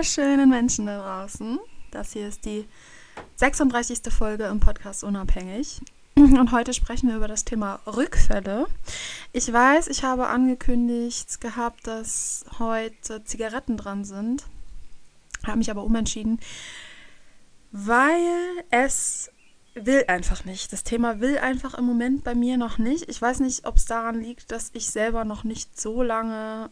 Wunderschönen Menschen da draußen. Das hier ist die 36. Folge im Podcast Unabhängig. Und heute sprechen wir über das Thema Rückfälle. Ich weiß, ich habe angekündigt gehabt, dass heute Zigaretten dran sind. Habe mich aber umentschieden, weil es will einfach nicht. Das Thema will einfach im Moment bei mir noch nicht. Ich weiß nicht, ob es daran liegt, dass ich selber noch nicht so lange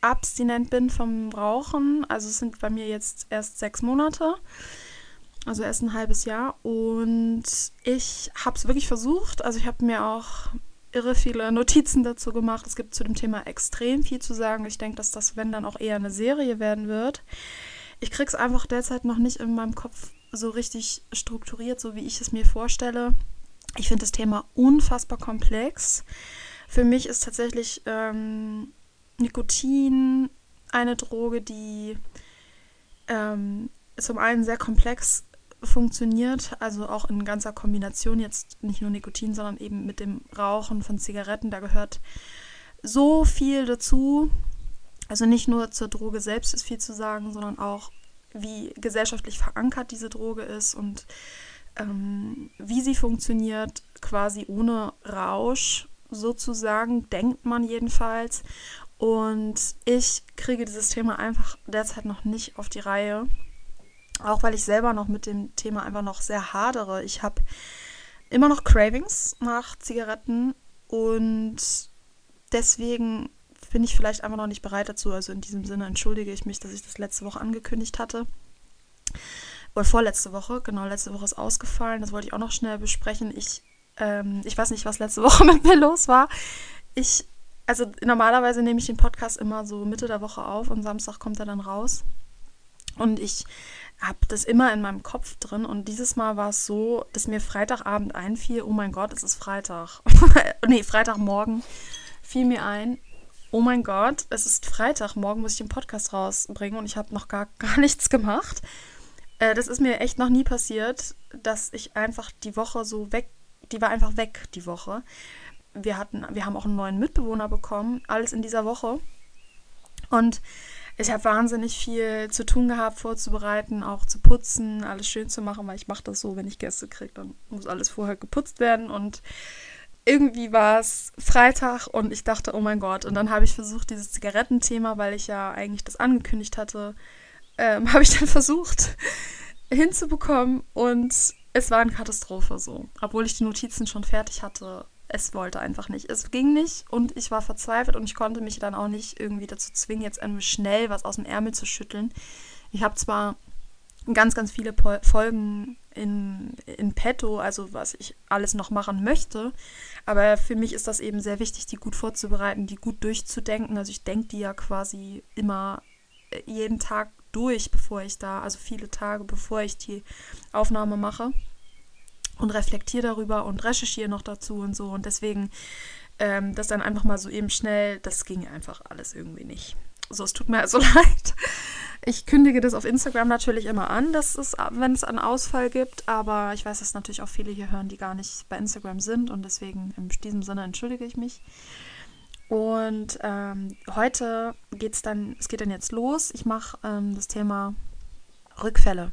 abstinent bin vom Rauchen. Also es sind bei mir jetzt erst sechs Monate. Also erst ein halbes Jahr. Und ich habe es wirklich versucht. Also ich habe mir auch irre viele Notizen dazu gemacht. Es gibt zu dem Thema extrem viel zu sagen. Ich denke, dass das, wenn dann auch eher eine Serie werden wird. Ich kriege es einfach derzeit noch nicht in meinem Kopf so richtig strukturiert, so wie ich es mir vorstelle. Ich finde das Thema unfassbar komplex. Für mich ist tatsächlich ähm, Nikotin eine Droge, die ähm, zum einen sehr komplex funktioniert, also auch in ganzer Kombination, jetzt nicht nur Nikotin, sondern eben mit dem Rauchen von Zigaretten. Da gehört so viel dazu. Also nicht nur zur Droge selbst ist viel zu sagen, sondern auch, wie gesellschaftlich verankert diese Droge ist und ähm, wie sie funktioniert, quasi ohne Rausch sozusagen, denkt man jedenfalls. Und ich kriege dieses Thema einfach derzeit noch nicht auf die Reihe. Auch weil ich selber noch mit dem Thema einfach noch sehr hadere. Ich habe immer noch Cravings nach Zigaretten und deswegen bin ich vielleicht einfach noch nicht bereit dazu. Also in diesem Sinne entschuldige ich mich, dass ich das letzte Woche angekündigt hatte. Oder vorletzte Woche, genau, letzte Woche ist ausgefallen. Das wollte ich auch noch schnell besprechen. Ich, ähm, ich weiß nicht, was letzte Woche mit mir los war. Ich also normalerweise nehme ich den Podcast immer so Mitte der Woche auf und Samstag kommt er dann raus. Und ich habe das immer in meinem Kopf drin. Und dieses Mal war es so, dass mir Freitagabend einfiel, oh mein Gott, es ist Freitag. nee, Freitagmorgen fiel mir ein, oh mein Gott, es ist Freitag, morgen muss ich den Podcast rausbringen und ich habe noch gar, gar nichts gemacht. Äh, das ist mir echt noch nie passiert, dass ich einfach die Woche so weg, die war einfach weg, die Woche wir hatten, wir haben auch einen neuen Mitbewohner bekommen, alles in dieser Woche. Und ich habe wahnsinnig viel zu tun gehabt, vorzubereiten, auch zu putzen, alles schön zu machen, weil ich mache das so, wenn ich Gäste kriege, dann muss alles vorher geputzt werden. Und irgendwie war es Freitag und ich dachte, oh mein Gott. Und dann habe ich versucht, dieses Zigarettenthema, weil ich ja eigentlich das angekündigt hatte, ähm, habe ich dann versucht hinzubekommen und es war eine Katastrophe so. Obwohl ich die Notizen schon fertig hatte, es wollte einfach nicht. Es ging nicht und ich war verzweifelt und ich konnte mich dann auch nicht irgendwie dazu zwingen, jetzt schnell was aus dem Ärmel zu schütteln. Ich habe zwar ganz, ganz viele po Folgen in, in petto, also was ich alles noch machen möchte, aber für mich ist das eben sehr wichtig, die gut vorzubereiten, die gut durchzudenken. Also ich denke die ja quasi immer äh, jeden Tag durch, bevor ich da, also viele Tage, bevor ich die Aufnahme mache und reflektiere darüber und recherchiere noch dazu und so. Und deswegen ähm, das dann einfach mal so eben schnell, das ging einfach alles irgendwie nicht. So, es tut mir also leid. Ich kündige das auf Instagram natürlich immer an, dass es, wenn es einen Ausfall gibt, aber ich weiß, dass natürlich auch viele hier hören, die gar nicht bei Instagram sind und deswegen in diesem Sinne entschuldige ich mich. Und ähm, heute geht es dann, es geht dann jetzt los. Ich mache ähm, das Thema Rückfälle.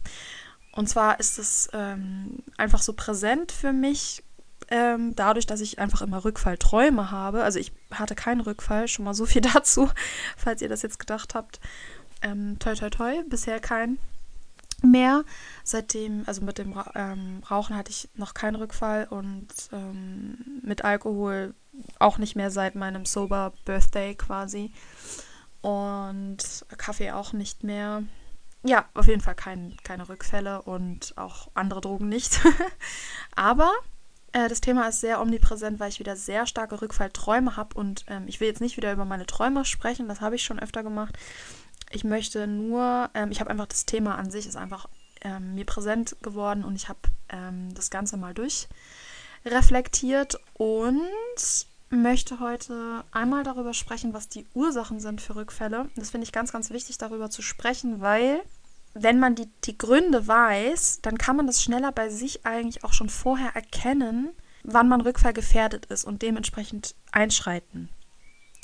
Und zwar ist es ähm, einfach so präsent für mich, ähm, dadurch, dass ich einfach immer Rückfallträume habe. Also ich hatte keinen Rückfall, schon mal so viel dazu, falls ihr das jetzt gedacht habt. Ähm, toi, toi, toi, bisher kein mehr. Seitdem, also mit dem ähm, Rauchen hatte ich noch keinen Rückfall und ähm, mit Alkohol auch nicht mehr seit meinem Sober Birthday quasi. Und Kaffee auch nicht mehr. Ja, auf jeden Fall kein, keine Rückfälle und auch andere Drogen nicht. Aber äh, das Thema ist sehr omnipräsent, weil ich wieder sehr starke Rückfallträume habe. Und ähm, ich will jetzt nicht wieder über meine Träume sprechen, das habe ich schon öfter gemacht. Ich möchte nur, ähm, ich habe einfach das Thema an sich, ist einfach ähm, mir präsent geworden und ich habe ähm, das Ganze mal durchreflektiert und möchte heute einmal darüber sprechen, was die Ursachen sind für Rückfälle. Das finde ich ganz, ganz wichtig, darüber zu sprechen, weil wenn man die, die Gründe weiß, dann kann man das schneller bei sich eigentlich auch schon vorher erkennen, wann man rückfallgefährdet ist und dementsprechend einschreiten.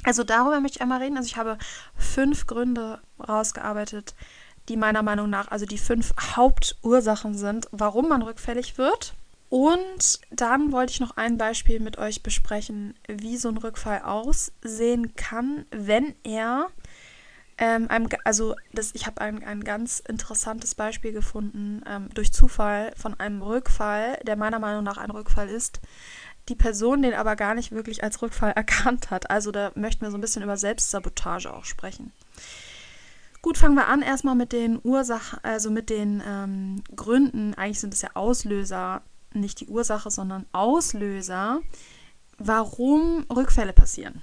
Also darüber möchte ich einmal reden. Also ich habe fünf Gründe rausgearbeitet, die meiner Meinung nach, also die fünf Hauptursachen sind, warum man rückfällig wird. Und dann wollte ich noch ein Beispiel mit euch besprechen, wie so ein Rückfall aussehen kann, wenn er ähm, einem, also das, ich habe ein, ein ganz interessantes Beispiel gefunden ähm, durch Zufall von einem Rückfall, der meiner Meinung nach ein Rückfall ist, die Person den aber gar nicht wirklich als Rückfall erkannt hat. Also da möchten wir so ein bisschen über Selbstsabotage auch sprechen. Gut, fangen wir an erstmal mit den Ursachen, also mit den ähm, Gründen. Eigentlich sind es ja Auslöser, nicht die Ursache, sondern Auslöser, warum Rückfälle passieren.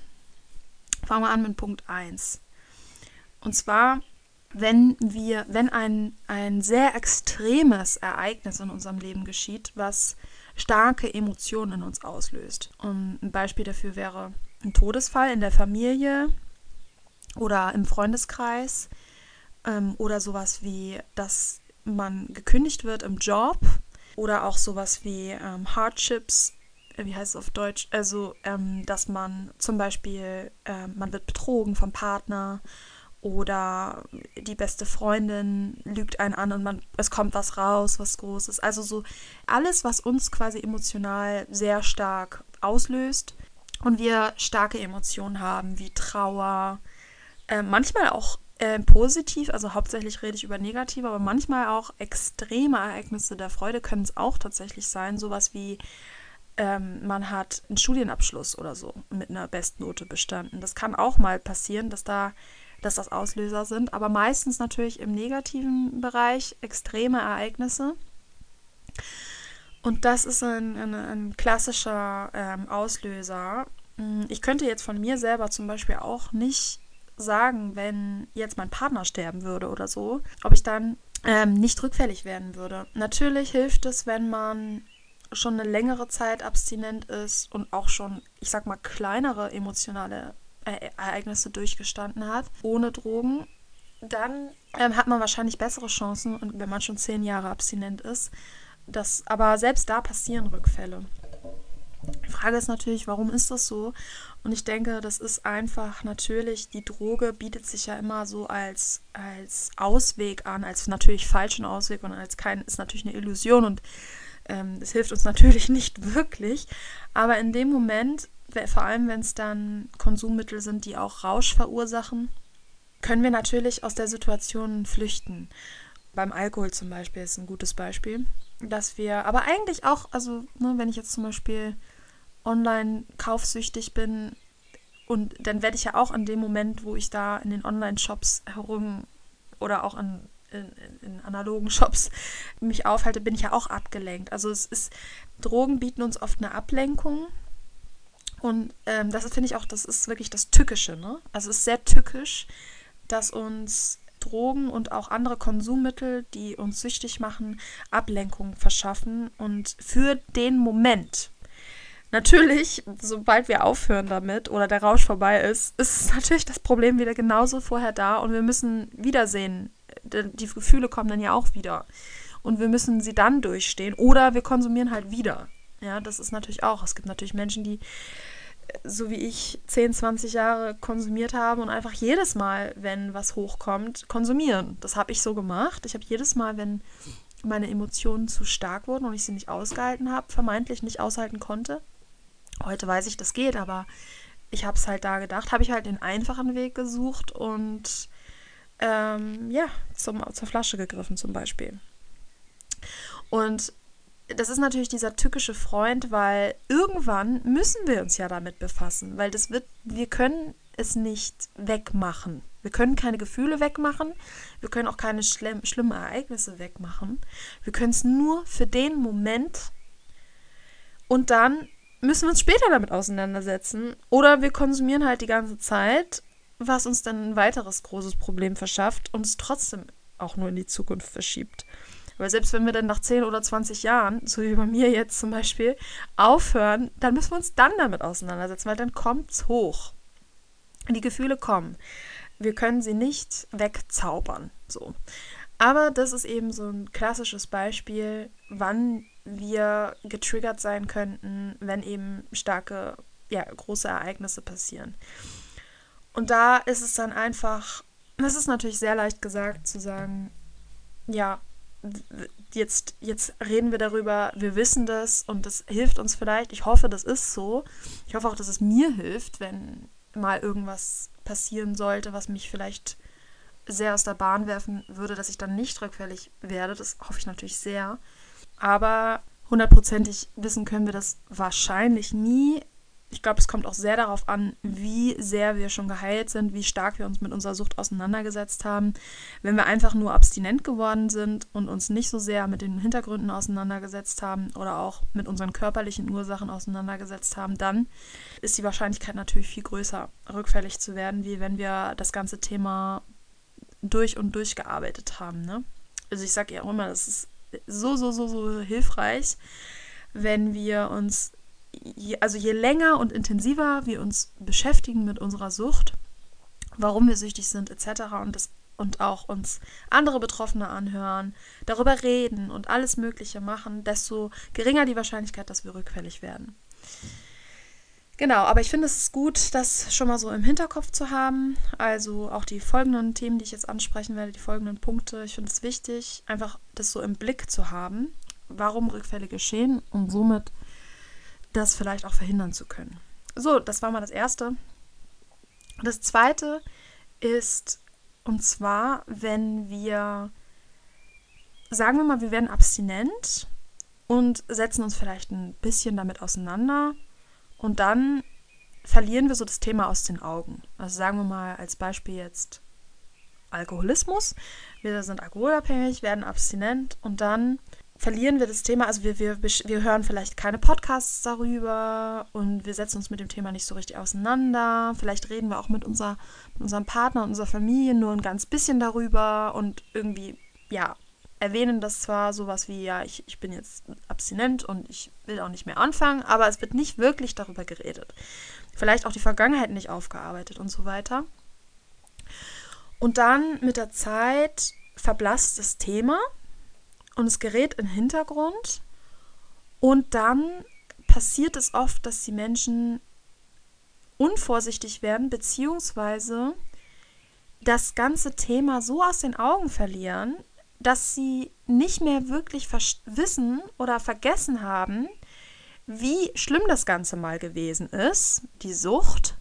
Fangen wir an mit Punkt 1. Und zwar, wenn wir, wenn ein, ein sehr extremes Ereignis in unserem Leben geschieht, was starke Emotionen in uns auslöst. Und ein Beispiel dafür wäre ein Todesfall in der Familie oder im Freundeskreis ähm, oder sowas wie, dass man gekündigt wird im Job oder auch sowas wie ähm, Hardships, äh, wie heißt es auf Deutsch? Also, ähm, dass man zum Beispiel, äh, man wird betrogen vom Partner oder die beste Freundin lügt einen an und man, es kommt was raus, was Großes. Also so alles, was uns quasi emotional sehr stark auslöst und wir starke Emotionen haben, wie Trauer, äh, manchmal auch äh, positiv, also hauptsächlich rede ich über negative, aber manchmal auch extreme Ereignisse der Freude können es auch tatsächlich sein. Sowas wie ähm, man hat einen Studienabschluss oder so mit einer Bestnote bestanden. Das kann auch mal passieren, dass da dass das Auslöser sind, aber meistens natürlich im negativen Bereich extreme Ereignisse. Und das ist ein, ein, ein klassischer ähm, Auslöser. Hm, ich könnte jetzt von mir selber zum Beispiel auch nicht sagen, wenn jetzt mein Partner sterben würde oder so, ob ich dann ähm, nicht rückfällig werden würde. Natürlich hilft es, wenn man schon eine längere Zeit abstinent ist und auch schon, ich sag mal, kleinere emotionale Ereignisse durchgestanden hat, ohne Drogen. Dann ähm, hat man wahrscheinlich bessere Chancen, wenn man schon zehn Jahre abstinent ist. Das, aber selbst da passieren Rückfälle. Frage ist natürlich, warum ist das so? Und ich denke, das ist einfach natürlich, die Droge bietet sich ja immer so als, als Ausweg an, als natürlich falschen Ausweg und als kein, ist natürlich eine Illusion und ähm, es hilft uns natürlich nicht wirklich. Aber in dem Moment, vor allem wenn es dann Konsummittel sind, die auch Rausch verursachen, können wir natürlich aus der Situation flüchten. Beim Alkohol zum Beispiel ist ein gutes Beispiel, dass wir, aber eigentlich auch, also ne, wenn ich jetzt zum Beispiel online kaufsüchtig bin und dann werde ich ja auch in dem Moment, wo ich da in den Online-Shops herum oder auch in, in, in, analogen Shops mich aufhalte, bin ich ja auch abgelenkt. Also es ist, Drogen bieten uns oft eine Ablenkung. Und ähm, das finde ich auch, das ist wirklich das Tückische, ne? Also es ist sehr tückisch, dass uns Drogen und auch andere Konsummittel, die uns süchtig machen, Ablenkung verschaffen und für den Moment Natürlich, sobald wir aufhören damit oder der Rausch vorbei ist, ist natürlich das Problem wieder genauso vorher da und wir müssen wiedersehen. Die Gefühle kommen dann ja auch wieder. Und wir müssen sie dann durchstehen oder wir konsumieren halt wieder. Ja, das ist natürlich auch. Es gibt natürlich Menschen, die so wie ich 10, 20 Jahre konsumiert haben und einfach jedes Mal, wenn was hochkommt, konsumieren. Das habe ich so gemacht. Ich habe jedes Mal, wenn meine Emotionen zu stark wurden und ich sie nicht ausgehalten habe, vermeintlich nicht aushalten konnte. Heute weiß ich, das geht, aber ich habe es halt da gedacht, habe ich halt den einfachen Weg gesucht und ähm, ja, zum, zur Flasche gegriffen zum Beispiel. Und das ist natürlich dieser tückische Freund, weil irgendwann müssen wir uns ja damit befassen, weil das wird, wir können es nicht wegmachen. Wir können keine Gefühle wegmachen, wir können auch keine schlimm, schlimmen Ereignisse wegmachen. Wir können es nur für den Moment und dann müssen wir uns später damit auseinandersetzen. Oder wir konsumieren halt die ganze Zeit, was uns dann ein weiteres großes Problem verschafft und es trotzdem auch nur in die Zukunft verschiebt. Weil selbst wenn wir dann nach 10 oder 20 Jahren, so wie bei mir jetzt zum Beispiel, aufhören, dann müssen wir uns dann damit auseinandersetzen, weil dann kommt es hoch. Die Gefühle kommen. Wir können sie nicht wegzaubern. So. Aber das ist eben so ein klassisches Beispiel, wann wir getriggert sein könnten, wenn eben starke, ja, große Ereignisse passieren. Und da ist es dann einfach, es ist natürlich sehr leicht gesagt zu sagen, ja, jetzt, jetzt reden wir darüber, wir wissen das und das hilft uns vielleicht. Ich hoffe, das ist so. Ich hoffe auch, dass es mir hilft, wenn mal irgendwas passieren sollte, was mich vielleicht sehr aus der Bahn werfen würde, dass ich dann nicht rückfällig werde. Das hoffe ich natürlich sehr. Aber hundertprozentig wissen können wir das wahrscheinlich nie ich glaube, es kommt auch sehr darauf an, wie sehr wir schon geheilt sind, wie stark wir uns mit unserer Sucht auseinandergesetzt haben. Wenn wir einfach nur abstinent geworden sind und uns nicht so sehr mit den Hintergründen auseinandergesetzt haben oder auch mit unseren körperlichen Ursachen auseinandergesetzt haben, dann ist die Wahrscheinlichkeit natürlich viel größer, rückfällig zu werden, wie wenn wir das ganze Thema durch und durch gearbeitet haben. Ne? Also ich sage ja auch immer, das ist so, so, so, so hilfreich, wenn wir uns je, also je länger und intensiver wir uns beschäftigen mit unserer Sucht, warum wir süchtig sind etc. und das und auch uns andere Betroffene anhören, darüber reden und alles Mögliche machen, desto geringer die Wahrscheinlichkeit, dass wir rückfällig werden. Genau, aber ich finde es gut, das schon mal so im Hinterkopf zu haben. Also auch die folgenden Themen, die ich jetzt ansprechen werde, die folgenden Punkte. Ich finde es wichtig, einfach das so im Blick zu haben, warum Rückfälle geschehen und somit das vielleicht auch verhindern zu können. So, das war mal das Erste. Das Zweite ist, und zwar, wenn wir, sagen wir mal, wir werden abstinent und setzen uns vielleicht ein bisschen damit auseinander und dann verlieren wir so das Thema aus den Augen. Also sagen wir mal als Beispiel jetzt Alkoholismus. Wir sind alkoholabhängig, werden abstinent und dann verlieren wir das Thema. Also wir, wir, wir hören vielleicht keine Podcasts darüber und wir setzen uns mit dem Thema nicht so richtig auseinander. Vielleicht reden wir auch mit, unser, mit unserem Partner und unserer Familie nur ein ganz bisschen darüber und irgendwie, ja, erwähnen das zwar sowas wie, ja, ich, ich bin jetzt abstinent und ich will auch nicht mehr anfangen, aber es wird nicht wirklich darüber geredet. Vielleicht auch die Vergangenheit nicht aufgearbeitet und so weiter. Und dann mit der Zeit verblasst das Thema und es gerät in den Hintergrund und dann passiert es oft, dass die Menschen unvorsichtig werden, beziehungsweise das ganze Thema so aus den Augen verlieren, dass sie nicht mehr wirklich wissen oder vergessen haben, wie schlimm das Ganze mal gewesen ist, die Sucht,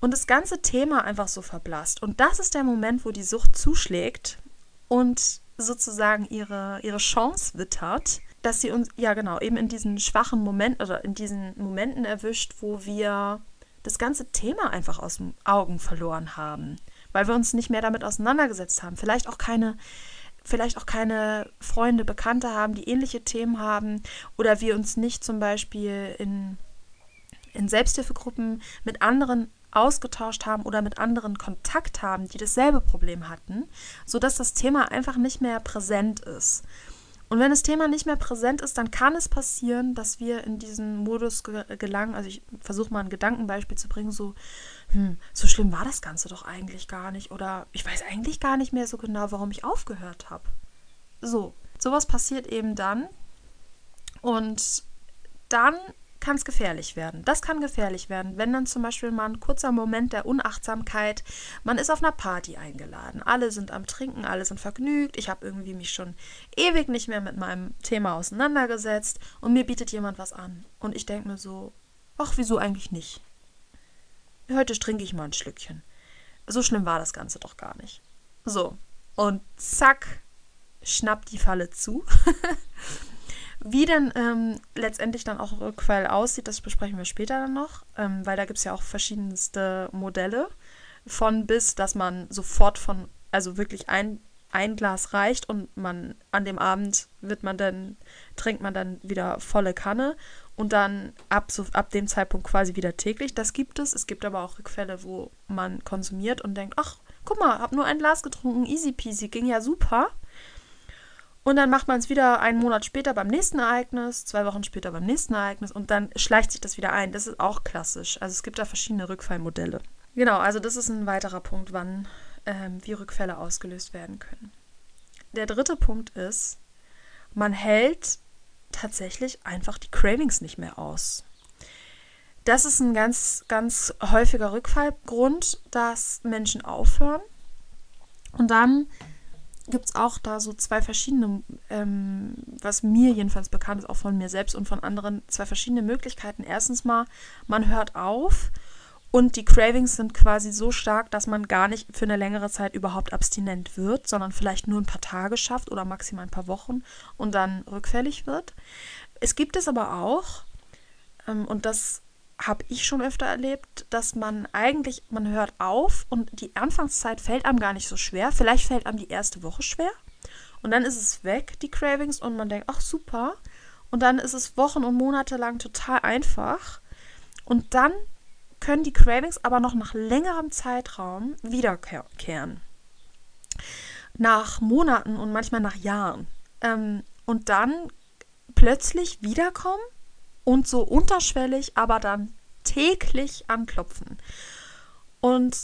und das ganze Thema einfach so verblasst. Und das ist der Moment, wo die Sucht zuschlägt und sozusagen ihre, ihre Chance wittert, dass sie uns, ja genau, eben in diesen schwachen Momenten oder in diesen Momenten erwischt, wo wir das ganze Thema einfach aus den Augen verloren haben, weil wir uns nicht mehr damit auseinandergesetzt haben. Vielleicht auch keine, vielleicht auch keine Freunde, Bekannte haben, die ähnliche Themen haben oder wir uns nicht zum Beispiel in, in Selbsthilfegruppen mit anderen ausgetauscht haben oder mit anderen Kontakt haben, die dasselbe Problem hatten, sodass das Thema einfach nicht mehr präsent ist. Und wenn das Thema nicht mehr präsent ist, dann kann es passieren, dass wir in diesen Modus gelangen. Also ich versuche mal ein Gedankenbeispiel zu bringen, so, hm, so schlimm war das Ganze doch eigentlich gar nicht. Oder ich weiß eigentlich gar nicht mehr so genau, warum ich aufgehört habe. So, sowas passiert eben dann. Und dann kann es gefährlich werden. Das kann gefährlich werden, wenn dann zum Beispiel mal ein kurzer Moment der Unachtsamkeit, man ist auf einer Party eingeladen, alle sind am Trinken, alle sind vergnügt, ich habe irgendwie mich schon ewig nicht mehr mit meinem Thema auseinandergesetzt und mir bietet jemand was an. Und ich denke mir so, ach, wieso eigentlich nicht? Heute trinke ich mal ein Schlückchen. So schlimm war das Ganze doch gar nicht. So, und zack, schnappt die Falle zu. Wie denn ähm, letztendlich dann auch Rückfall aussieht, das besprechen wir später dann noch, ähm, weil da gibt es ja auch verschiedenste Modelle von bis, dass man sofort von, also wirklich ein, ein Glas reicht und man an dem Abend wird man dann, trinkt man dann wieder volle Kanne und dann ab, so, ab dem Zeitpunkt quasi wieder täglich. Das gibt es. Es gibt aber auch Rückfälle, wo man konsumiert und denkt, ach, guck mal, hab nur ein Glas getrunken, easy peasy, ging ja super. Und dann macht man es wieder einen Monat später beim nächsten Ereignis, zwei Wochen später beim nächsten Ereignis und dann schleicht sich das wieder ein. Das ist auch klassisch. Also es gibt da verschiedene Rückfallmodelle. Genau, also das ist ein weiterer Punkt, wann ähm, wie Rückfälle ausgelöst werden können. Der dritte Punkt ist, man hält tatsächlich einfach die Cravings nicht mehr aus. Das ist ein ganz, ganz häufiger Rückfallgrund, dass Menschen aufhören und dann gibt es auch da so zwei verschiedene, ähm, was mir jedenfalls bekannt ist, auch von mir selbst und von anderen, zwei verschiedene Möglichkeiten. Erstens mal, man hört auf und die Cravings sind quasi so stark, dass man gar nicht für eine längere Zeit überhaupt abstinent wird, sondern vielleicht nur ein paar Tage schafft oder maximal ein paar Wochen und dann rückfällig wird. Es gibt es aber auch, ähm, und das habe ich schon öfter erlebt, dass man eigentlich, man hört auf und die Anfangszeit fällt einem gar nicht so schwer. Vielleicht fällt einem die erste Woche schwer und dann ist es weg, die Cravings, und man denkt, ach super. Und dann ist es Wochen und Monate lang total einfach. Und dann können die Cravings aber noch nach längerem Zeitraum wiederkehren. Nach Monaten und manchmal nach Jahren. Ähm, und dann plötzlich wiederkommen und so unterschwellig, aber dann täglich anklopfen. Und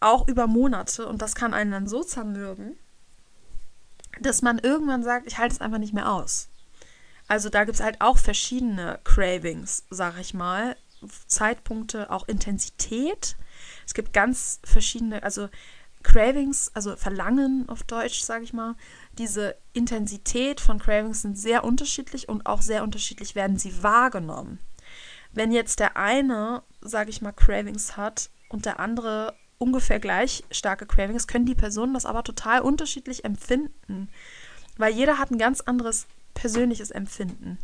auch über Monate. Und das kann einen dann so zermürben, dass man irgendwann sagt, ich halte es einfach nicht mehr aus. Also da gibt es halt auch verschiedene Cravings, sag ich mal. Zeitpunkte, auch Intensität. Es gibt ganz verschiedene, also Cravings, also Verlangen auf Deutsch, sage ich mal, diese Intensität von Cravings sind sehr unterschiedlich und auch sehr unterschiedlich werden sie wahrgenommen. Wenn jetzt der eine, sage ich mal, Cravings hat und der andere ungefähr gleich starke Cravings, können die Personen das aber total unterschiedlich empfinden, weil jeder hat ein ganz anderes persönliches Empfinden.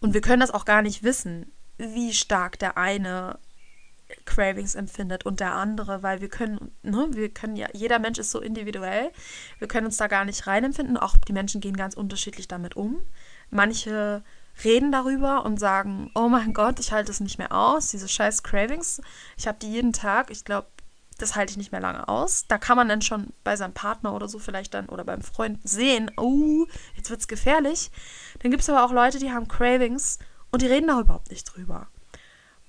Und wir können das auch gar nicht wissen, wie stark der eine Cravings empfindet und der andere, weil wir können, ne, wir können ja, jeder Mensch ist so individuell, wir können uns da gar nicht reinempfinden, auch die Menschen gehen ganz unterschiedlich damit um. Manche reden darüber und sagen, oh mein Gott, ich halte es nicht mehr aus, diese scheiß Cravings, ich habe die jeden Tag, ich glaube, das halte ich nicht mehr lange aus. Da kann man dann schon bei seinem Partner oder so vielleicht dann oder beim Freund sehen, oh, jetzt wird es gefährlich. Dann gibt es aber auch Leute, die haben Cravings und die reden da überhaupt nicht drüber.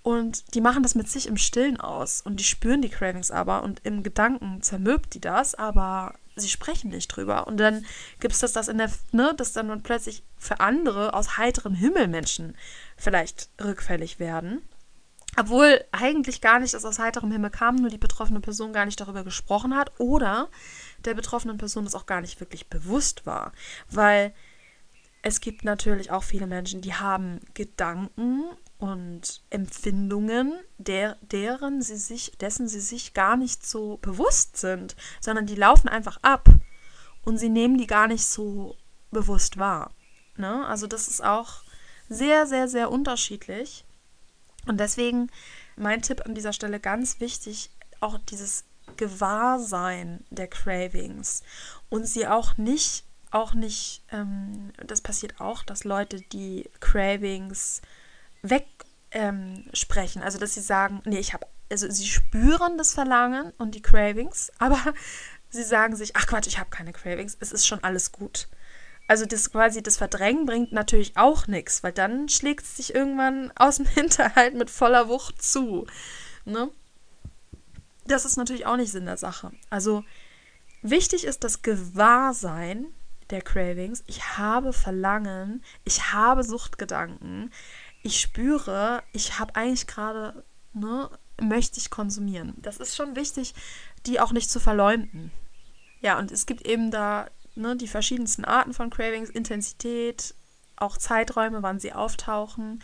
Und die machen das mit sich im Stillen aus und die spüren die Cravings aber und im Gedanken zermürbt die das, aber sie sprechen nicht drüber. Und dann gibt es das, das in der, ne, dass dann plötzlich für andere aus heiterem Himmel Menschen vielleicht rückfällig werden. Obwohl eigentlich gar nicht das aus heiterem Himmel kam, nur die betroffene Person gar nicht darüber gesprochen hat oder der betroffenen Person das auch gar nicht wirklich bewusst war. Weil es gibt natürlich auch viele Menschen, die haben Gedanken und Empfindungen, der, deren sie sich, dessen sie sich gar nicht so bewusst sind, sondern die laufen einfach ab und sie nehmen die gar nicht so bewusst wahr. Ne? Also das ist auch sehr, sehr, sehr unterschiedlich. Und deswegen mein Tipp an dieser Stelle ganz wichtig, auch dieses Gewahrsein der Cravings und sie auch nicht, auch nicht, ähm, das passiert auch, dass Leute die Cravings wegsprechen. Ähm, also, dass sie sagen, nee, ich habe, also sie spüren das Verlangen und die Cravings, aber sie sagen sich, ach Quatsch, ich habe keine Cravings, es ist schon alles gut. Also das quasi das Verdrängen bringt natürlich auch nichts, weil dann schlägt es sich irgendwann aus dem Hinterhalt mit voller Wucht zu. Ne? Das ist natürlich auch nicht Sinn der Sache. Also wichtig ist das Gewahrsein der Cravings. Ich habe Verlangen, ich habe Suchtgedanken, ich spüre, ich habe eigentlich gerade, ne, möchte ich konsumieren. Das ist schon wichtig, die auch nicht zu verleumden. Ja, und es gibt eben da ne, die verschiedensten Arten von Cravings, Intensität, auch Zeiträume, wann sie auftauchen.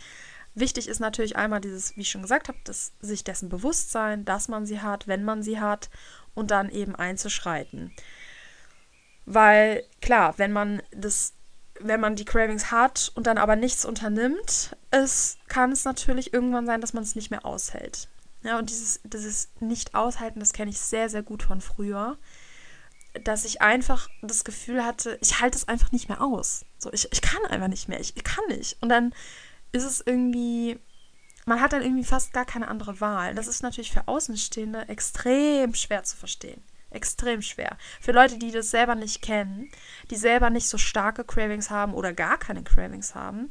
Wichtig ist natürlich einmal dieses, wie ich schon gesagt habe, das, sich dessen bewusst sein, dass man sie hat, wenn man sie hat und dann eben einzuschreiten. Weil klar, wenn man das, wenn man die Cravings hat und dann aber nichts unternimmt, es kann es natürlich irgendwann sein, dass man es nicht mehr aushält. Ja, und dieses, dieses Nicht-Aushalten, das kenne ich sehr, sehr gut von früher dass ich einfach das Gefühl hatte, ich halte es einfach nicht mehr aus. So, ich, ich kann einfach nicht mehr, ich, ich kann nicht. Und dann ist es irgendwie, man hat dann irgendwie fast gar keine andere Wahl. Das ist natürlich für Außenstehende extrem schwer zu verstehen. Extrem schwer. Für Leute, die das selber nicht kennen, die selber nicht so starke Cravings haben oder gar keine Cravings haben,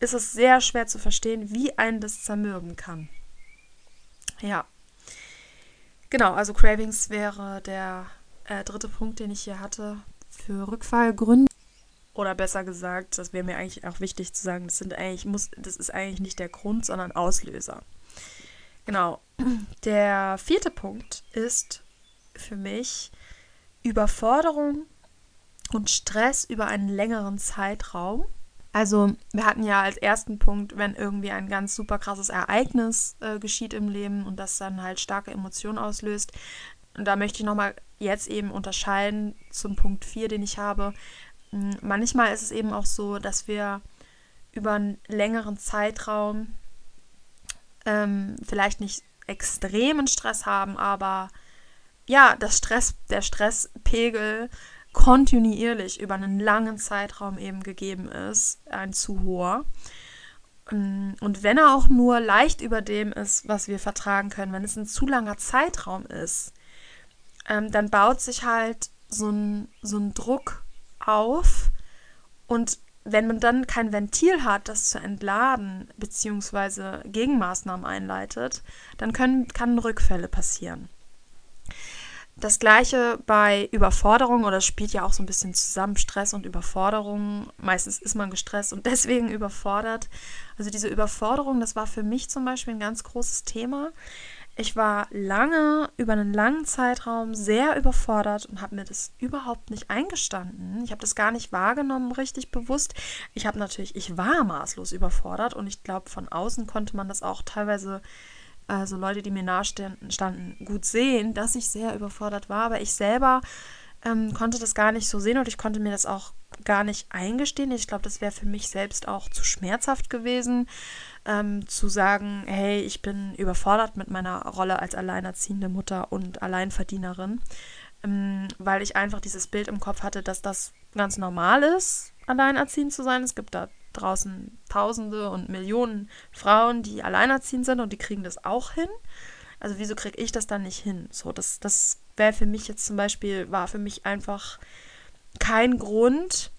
ist es sehr schwer zu verstehen, wie einen das zermürben kann. Ja. Genau, also Cravings wäre der äh, dritte Punkt, den ich hier hatte, für Rückfallgründe. Oder besser gesagt, das wäre mir eigentlich auch wichtig zu sagen, das sind eigentlich, muss, das ist eigentlich nicht der Grund, sondern Auslöser. Genau. Der vierte Punkt ist für mich Überforderung und Stress über einen längeren Zeitraum. Also wir hatten ja als ersten Punkt, wenn irgendwie ein ganz super krasses Ereignis äh, geschieht im Leben und das dann halt starke Emotionen auslöst. Und da möchte ich nochmal jetzt eben unterscheiden zum Punkt 4, den ich habe. Hm, manchmal ist es eben auch so, dass wir über einen längeren Zeitraum ähm, vielleicht nicht extremen Stress haben, aber ja, das Stress, der Stresspegel kontinuierlich über einen langen Zeitraum eben gegeben ist, ein zu hoher. Hm, und wenn er auch nur leicht über dem ist, was wir vertragen können, wenn es ein zu langer Zeitraum ist, ähm, dann baut sich halt so ein, so ein Druck auf und wenn man dann kein Ventil hat, das zu entladen bzw. Gegenmaßnahmen einleitet, dann können, kann Rückfälle passieren. Das gleiche bei Überforderung oder spielt ja auch so ein bisschen zusammen Stress und Überforderung. Meistens ist man gestresst und deswegen überfordert. Also diese Überforderung, das war für mich zum Beispiel ein ganz großes Thema. Ich war lange, über einen langen Zeitraum sehr überfordert und habe mir das überhaupt nicht eingestanden. Ich habe das gar nicht wahrgenommen, richtig bewusst. Ich habe natürlich, ich war maßlos überfordert und ich glaube, von außen konnte man das auch teilweise, also Leute, die mir nahestanden, standen, gut sehen, dass ich sehr überfordert war. Aber ich selber ähm, konnte das gar nicht so sehen und ich konnte mir das auch gar nicht eingestehen. Ich glaube, das wäre für mich selbst auch zu schmerzhaft gewesen ähm, zu sagen, hey, ich bin überfordert mit meiner Rolle als alleinerziehende Mutter und Alleinverdienerin, ähm, weil ich einfach dieses Bild im Kopf hatte, dass das ganz normal ist, alleinerziehend zu sein. Es gibt da draußen Tausende und Millionen Frauen, die alleinerziehend sind und die kriegen das auch hin. Also wieso kriege ich das dann nicht hin? So, das, das wäre für mich jetzt zum Beispiel, war für mich einfach kein Grund,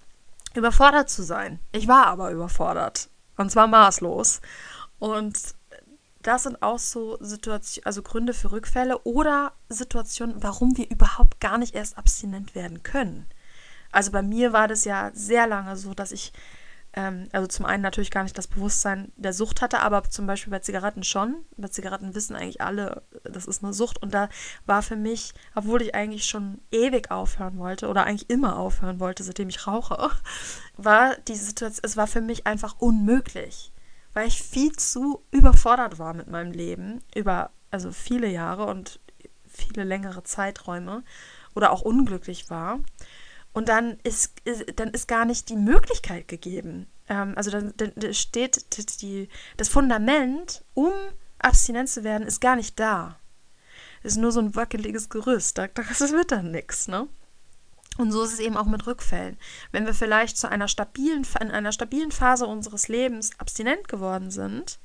überfordert zu sein. Ich war aber überfordert. Und zwar maßlos. Und das sind auch so Situationen, also Gründe für Rückfälle oder Situationen, warum wir überhaupt gar nicht erst abstinent werden können. Also bei mir war das ja sehr lange so, dass ich, ähm, also zum einen natürlich gar nicht das Bewusstsein der Sucht hatte, aber zum Beispiel bei Zigaretten schon. Bei Zigaretten wissen eigentlich alle, das ist eine Sucht. Und da war für mich, obwohl ich eigentlich schon ewig aufhören wollte oder eigentlich immer aufhören wollte, seitdem ich rauche, war die Situation, es war für mich einfach unmöglich, weil ich viel zu überfordert war mit meinem Leben über also viele Jahre und viele längere Zeiträume oder auch unglücklich war. Und dann ist, dann ist gar nicht die Möglichkeit gegeben. Ähm, also dann, dann steht die, das Fundament, um abstinent zu werden, ist gar nicht da. Es ist nur so ein wackeliges Gerüst. Das wird dann nichts, ne? Und so ist es eben auch mit Rückfällen. Wenn wir vielleicht zu einer stabilen, in einer stabilen Phase unseres Lebens abstinent geworden sind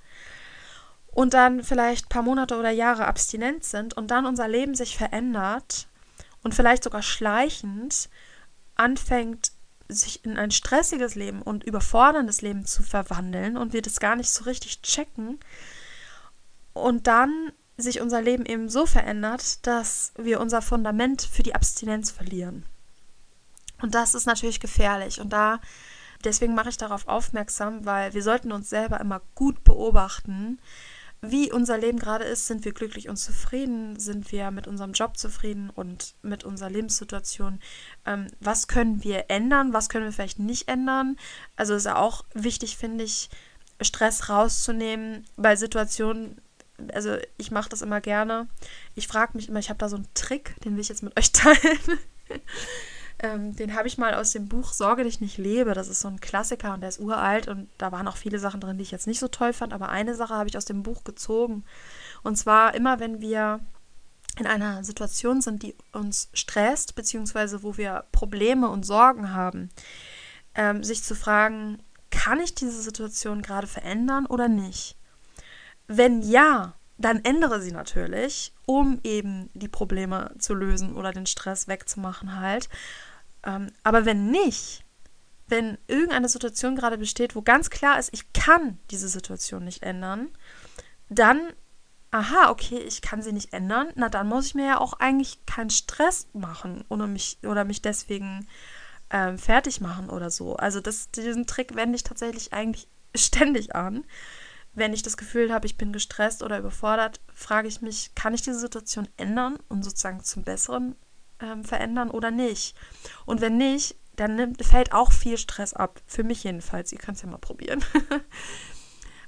und dann vielleicht ein paar Monate oder Jahre abstinent sind und dann unser Leben sich verändert und vielleicht sogar schleichend anfängt, sich in ein stressiges Leben und überforderndes Leben zu verwandeln und wir das gar nicht so richtig checken und dann sich unser Leben eben so verändert, dass wir unser Fundament für die Abstinenz verlieren. Und das ist natürlich gefährlich. Und da deswegen mache ich darauf aufmerksam, weil wir sollten uns selber immer gut beobachten, wie unser Leben gerade ist. Sind wir glücklich und zufrieden? Sind wir mit unserem Job zufrieden und mit unserer Lebenssituation? Ähm, was können wir ändern? Was können wir vielleicht nicht ändern? Also ist ja auch wichtig, finde ich, Stress rauszunehmen bei Situationen. Also ich mache das immer gerne. Ich frage mich immer, ich habe da so einen Trick, den will ich jetzt mit euch teilen. Ähm, den habe ich mal aus dem Buch Sorge dich nicht lebe. Das ist so ein Klassiker und der ist uralt und da waren auch viele Sachen drin, die ich jetzt nicht so toll fand. Aber eine Sache habe ich aus dem Buch gezogen. Und zwar immer, wenn wir in einer Situation sind, die uns stresst, beziehungsweise wo wir Probleme und Sorgen haben, ähm, sich zu fragen, kann ich diese Situation gerade verändern oder nicht? Wenn ja, dann ändere sie natürlich, um eben die Probleme zu lösen oder den Stress wegzumachen halt. Ähm, aber wenn nicht, wenn irgendeine Situation gerade besteht, wo ganz klar ist, ich kann diese Situation nicht ändern, dann, aha, okay, ich kann sie nicht ändern, na dann muss ich mir ja auch eigentlich keinen Stress machen oder mich, oder mich deswegen ähm, fertig machen oder so. Also das, diesen Trick wende ich tatsächlich eigentlich ständig an. Wenn ich das Gefühl habe, ich bin gestresst oder überfordert, frage ich mich, kann ich diese Situation ändern und sozusagen zum Besseren ähm, verändern oder nicht. Und wenn nicht, dann nimmt, fällt auch viel Stress ab. Für mich jedenfalls. Ihr könnt es ja mal probieren.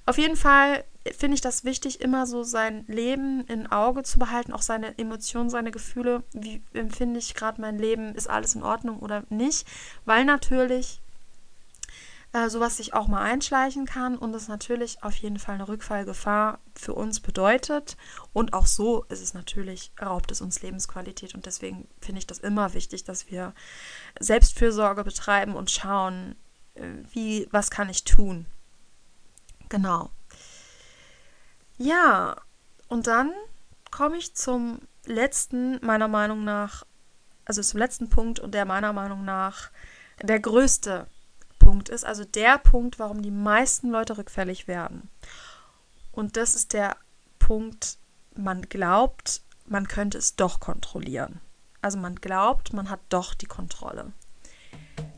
Auf jeden Fall finde ich das wichtig, immer so sein Leben in Auge zu behalten, auch seine Emotionen, seine Gefühle. Wie empfinde ich gerade mein Leben? Ist alles in Ordnung oder nicht? Weil natürlich äh, sowas sich auch mal einschleichen kann und es natürlich auf jeden Fall eine Rückfallgefahr für uns bedeutet. Und auch so ist es natürlich, raubt es uns Lebensqualität. Und deswegen finde ich das immer wichtig, dass wir Selbstfürsorge betreiben und schauen, äh, wie, was kann ich tun. Genau. Ja, und dann komme ich zum letzten, meiner Meinung nach, also zum letzten Punkt und der meiner Meinung nach der größte Punkt ist, also der Punkt, warum die meisten Leute rückfällig werden. Und das ist der Punkt, man glaubt, man könnte es doch kontrollieren. Also man glaubt, man hat doch die Kontrolle.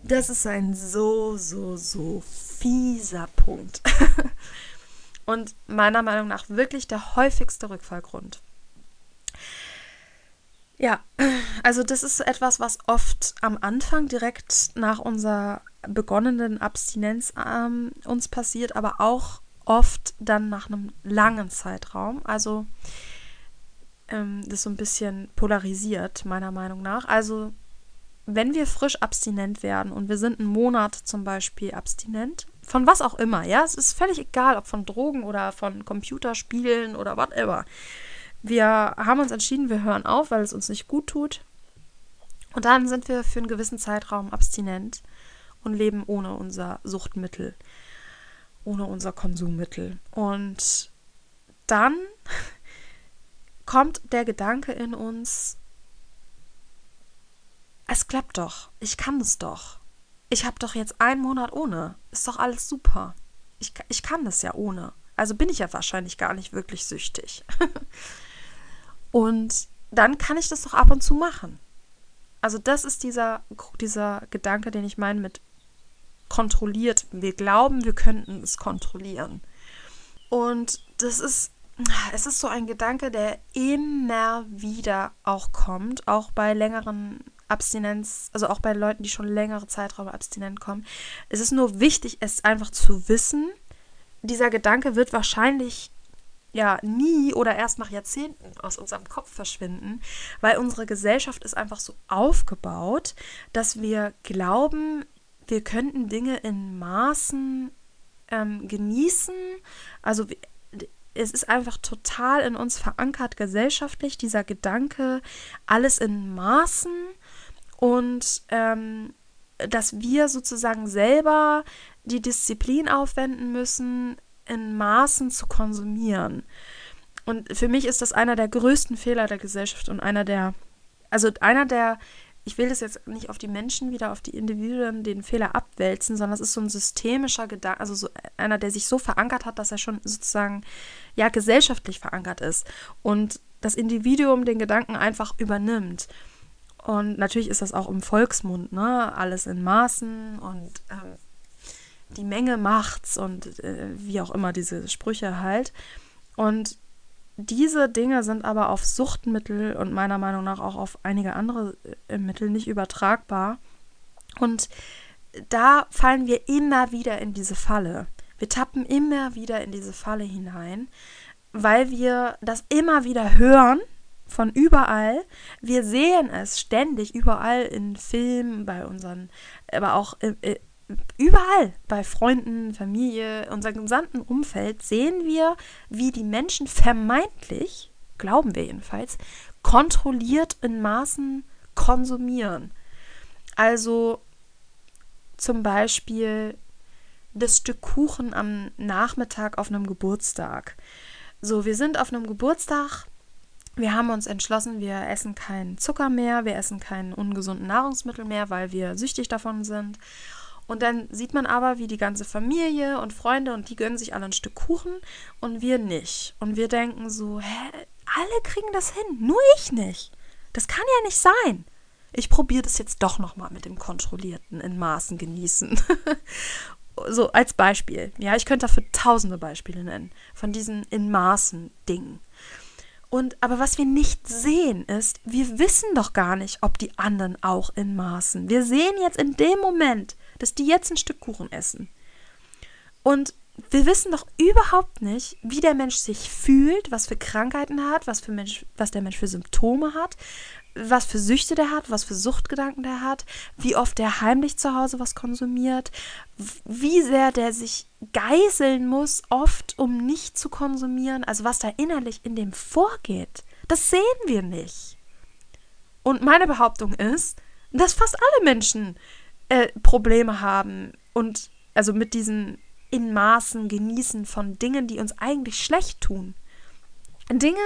Das ist ein so, so, so fieser Punkt. Und meiner Meinung nach wirklich der häufigste Rückfallgrund. Ja, also das ist etwas, was oft am Anfang direkt nach unserer begonnenen Abstinenz ähm, uns passiert, aber auch oft dann nach einem langen Zeitraum. Also ähm, das so ein bisschen polarisiert, meiner Meinung nach. Also wenn wir frisch abstinent werden und wir sind einen Monat zum Beispiel abstinent, von was auch immer, ja, es ist völlig egal, ob von Drogen oder von Computerspielen oder whatever. Wir haben uns entschieden, wir hören auf, weil es uns nicht gut tut. Und dann sind wir für einen gewissen Zeitraum abstinent und leben ohne unser Suchtmittel, ohne unser Konsummittel. Und dann kommt der Gedanke in uns, es klappt doch, ich kann es doch. Ich habe doch jetzt einen Monat ohne. Ist doch alles super. Ich, ich kann das ja ohne. Also bin ich ja wahrscheinlich gar nicht wirklich süchtig. und dann kann ich das doch ab und zu machen. Also das ist dieser, dieser Gedanke, den ich meine mit kontrolliert. Wir glauben, wir könnten es kontrollieren. Und das ist, es ist so ein Gedanke, der immer wieder auch kommt, auch bei längeren Abstinenz, also auch bei Leuten, die schon längere Zeiträume abstinent kommen. Es ist nur wichtig, es einfach zu wissen. Dieser Gedanke wird wahrscheinlich ja nie oder erst nach Jahrzehnten aus unserem Kopf verschwinden, weil unsere Gesellschaft ist einfach so aufgebaut, dass wir glauben, wir könnten Dinge in Maßen ähm, genießen. Also es ist einfach total in uns verankert gesellschaftlich, dieser Gedanke, alles in Maßen und ähm, dass wir sozusagen selber die Disziplin aufwenden müssen, in Maßen zu konsumieren. Und für mich ist das einer der größten Fehler der Gesellschaft und einer der, also einer der ich will das jetzt nicht auf die Menschen wieder, auf die Individuen den Fehler abwälzen, sondern es ist so ein systemischer Gedanke, also so einer, der sich so verankert hat, dass er schon sozusagen ja gesellschaftlich verankert ist und das Individuum den Gedanken einfach übernimmt. Und natürlich ist das auch im Volksmund, ne? Alles in Maßen und ähm, die Menge macht's und äh, wie auch immer diese Sprüche halt. Und diese Dinge sind aber auf Suchtmittel und meiner Meinung nach auch auf einige andere äh, Mittel nicht übertragbar. Und da fallen wir immer wieder in diese Falle. Wir tappen immer wieder in diese Falle hinein, weil wir das immer wieder hören von überall. Wir sehen es ständig überall in Filmen, bei unseren, aber auch äh, überall bei Freunden, Familie, unserem gesamten Umfeld sehen wir, wie die Menschen vermeintlich, glauben wir jedenfalls, kontrolliert in Maßen konsumieren. Also zum Beispiel das Stück Kuchen am Nachmittag auf einem Geburtstag. So, wir sind auf einem Geburtstag. Wir haben uns entschlossen, wir essen keinen Zucker mehr, wir essen keinen ungesunden Nahrungsmittel mehr, weil wir süchtig davon sind. Und dann sieht man aber, wie die ganze Familie und Freunde und die gönnen sich alle ein Stück Kuchen und wir nicht. Und wir denken so, hä, alle kriegen das hin, nur ich nicht. Das kann ja nicht sein. Ich probiere das jetzt doch nochmal mit dem Kontrollierten in Maßen genießen. so als Beispiel. Ja, ich könnte dafür tausende Beispiele nennen von diesen in Maßen Dingen. Und aber was wir nicht sehen ist, wir wissen doch gar nicht, ob die anderen auch in Maßen. Wir sehen jetzt in dem Moment, dass die jetzt ein Stück Kuchen essen. Und wir wissen doch überhaupt nicht, wie der Mensch sich fühlt, was für Krankheiten er hat, was, für Mensch, was der Mensch für Symptome hat, was für Süchte der hat, was für Suchtgedanken der hat, wie oft der heimlich zu Hause was konsumiert, wie sehr der sich geißeln muss, oft um nicht zu konsumieren, also was da innerlich in dem vorgeht. Das sehen wir nicht. Und meine Behauptung ist, dass fast alle Menschen äh, Probleme haben und also mit diesem in Maßen genießen von Dingen, die uns eigentlich schlecht tun. Dinge,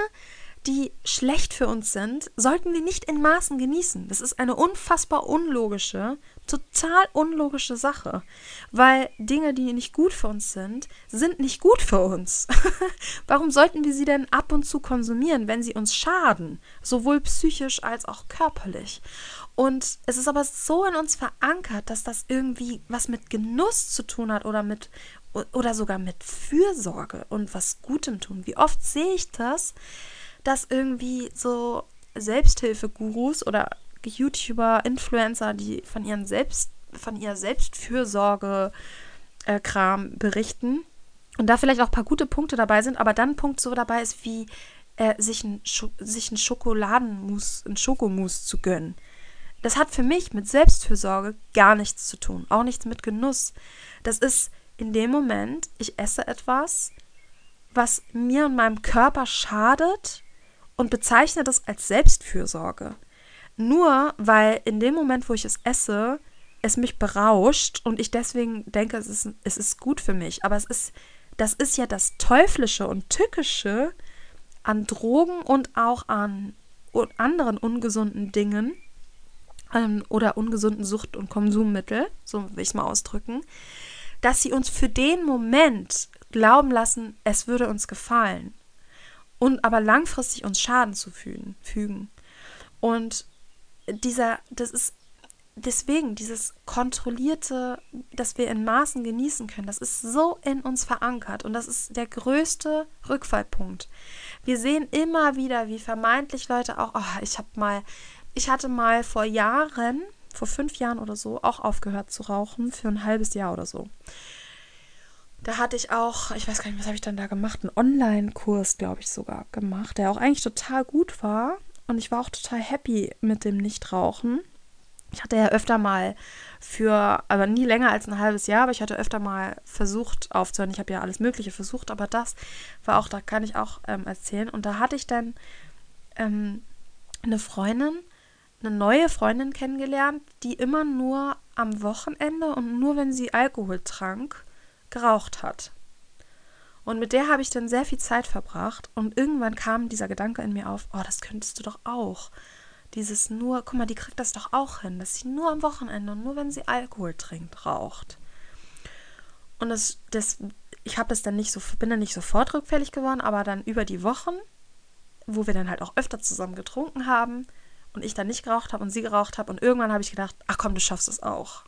die schlecht für uns sind, sollten wir nicht in Maßen genießen. Das ist eine unfassbar unlogische, total unlogische Sache, weil Dinge, die nicht gut für uns sind, sind nicht gut für uns. Warum sollten wir sie denn ab und zu konsumieren, wenn sie uns schaden, sowohl psychisch als auch körperlich? Und es ist aber so in uns verankert, dass das irgendwie was mit Genuss zu tun hat oder mit oder sogar mit Fürsorge und was Gutem tun. Wie oft sehe ich das, dass irgendwie so Selbsthilfegurus oder YouTuber, Influencer, die von ihren Selbst, von ihrer Selbstfürsorge äh, berichten und da vielleicht auch ein paar gute Punkte dabei sind, aber dann ein Punkt so dabei ist, wie äh, sich ein, Sch sich ein Schokoladenmus, ein Schokomus zu gönnen. Das hat für mich mit Selbstfürsorge gar nichts zu tun, auch nichts mit Genuss. Das ist in dem Moment, ich esse etwas, was mir und meinem Körper schadet und bezeichne das als Selbstfürsorge. Nur weil in dem Moment, wo ich es esse, es mich berauscht und ich deswegen denke, es ist, es ist gut für mich. Aber es ist, das ist ja das Teuflische und Tückische an Drogen und auch an anderen ungesunden Dingen ähm, oder ungesunden Sucht- und Konsummittel, so will ich es mal ausdrücken, dass sie uns für den Moment glauben lassen, es würde uns gefallen und aber langfristig uns Schaden zu fügen. Und dieser, das ist deswegen dieses kontrollierte, dass wir in Maßen genießen können, das ist so in uns verankert und das ist der größte Rückfallpunkt. Wir sehen immer wieder, wie vermeintlich Leute auch, oh, ich habe mal, ich hatte mal vor Jahren, vor fünf Jahren oder so, auch aufgehört zu rauchen für ein halbes Jahr oder so. Da hatte ich auch, ich weiß gar nicht, was habe ich dann da gemacht, einen Online-Kurs, glaube ich, sogar gemacht, der auch eigentlich total gut war. Und ich war auch total happy mit dem Nichtrauchen. Ich hatte ja öfter mal für, aber nie länger als ein halbes Jahr, aber ich hatte öfter mal versucht aufzuhören. Ich habe ja alles Mögliche versucht, aber das war auch, da kann ich auch ähm, erzählen. Und da hatte ich dann ähm, eine Freundin, eine neue Freundin kennengelernt, die immer nur am Wochenende und nur wenn sie Alkohol trank, geraucht hat. Und mit der habe ich dann sehr viel Zeit verbracht und irgendwann kam dieser Gedanke in mir auf, oh, das könntest du doch auch. Dieses nur, guck mal, die kriegt das doch auch hin, dass sie nur am Wochenende und nur wenn sie Alkohol trinkt, raucht. Und das, das ich habe es dann nicht so, bin dann nicht sofort rückfällig geworden, aber dann über die Wochen, wo wir dann halt auch öfter zusammen getrunken haben und ich dann nicht geraucht habe und sie geraucht habe und irgendwann habe ich gedacht, ach komm, du schaffst es auch.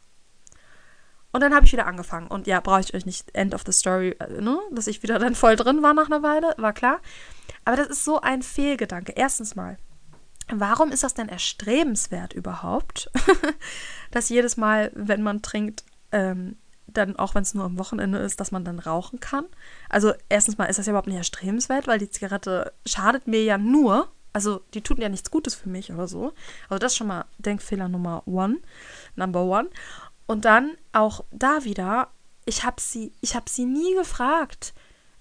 Und dann habe ich wieder angefangen. Und ja, brauche ich euch nicht End of the Story, äh, ne? dass ich wieder dann voll drin war nach einer Weile, war klar. Aber das ist so ein Fehlgedanke. Erstens mal, warum ist das denn erstrebenswert überhaupt, dass jedes Mal, wenn man trinkt, ähm, dann auch wenn es nur am Wochenende ist, dass man dann rauchen kann? Also erstens mal ist das ja überhaupt nicht erstrebenswert, weil die Zigarette schadet mir ja nur. Also die tut ja nichts Gutes für mich oder so. Also das ist schon mal Denkfehler Nummer one, number one. Und dann auch da wieder, ich habe sie, ich sie nie gefragt,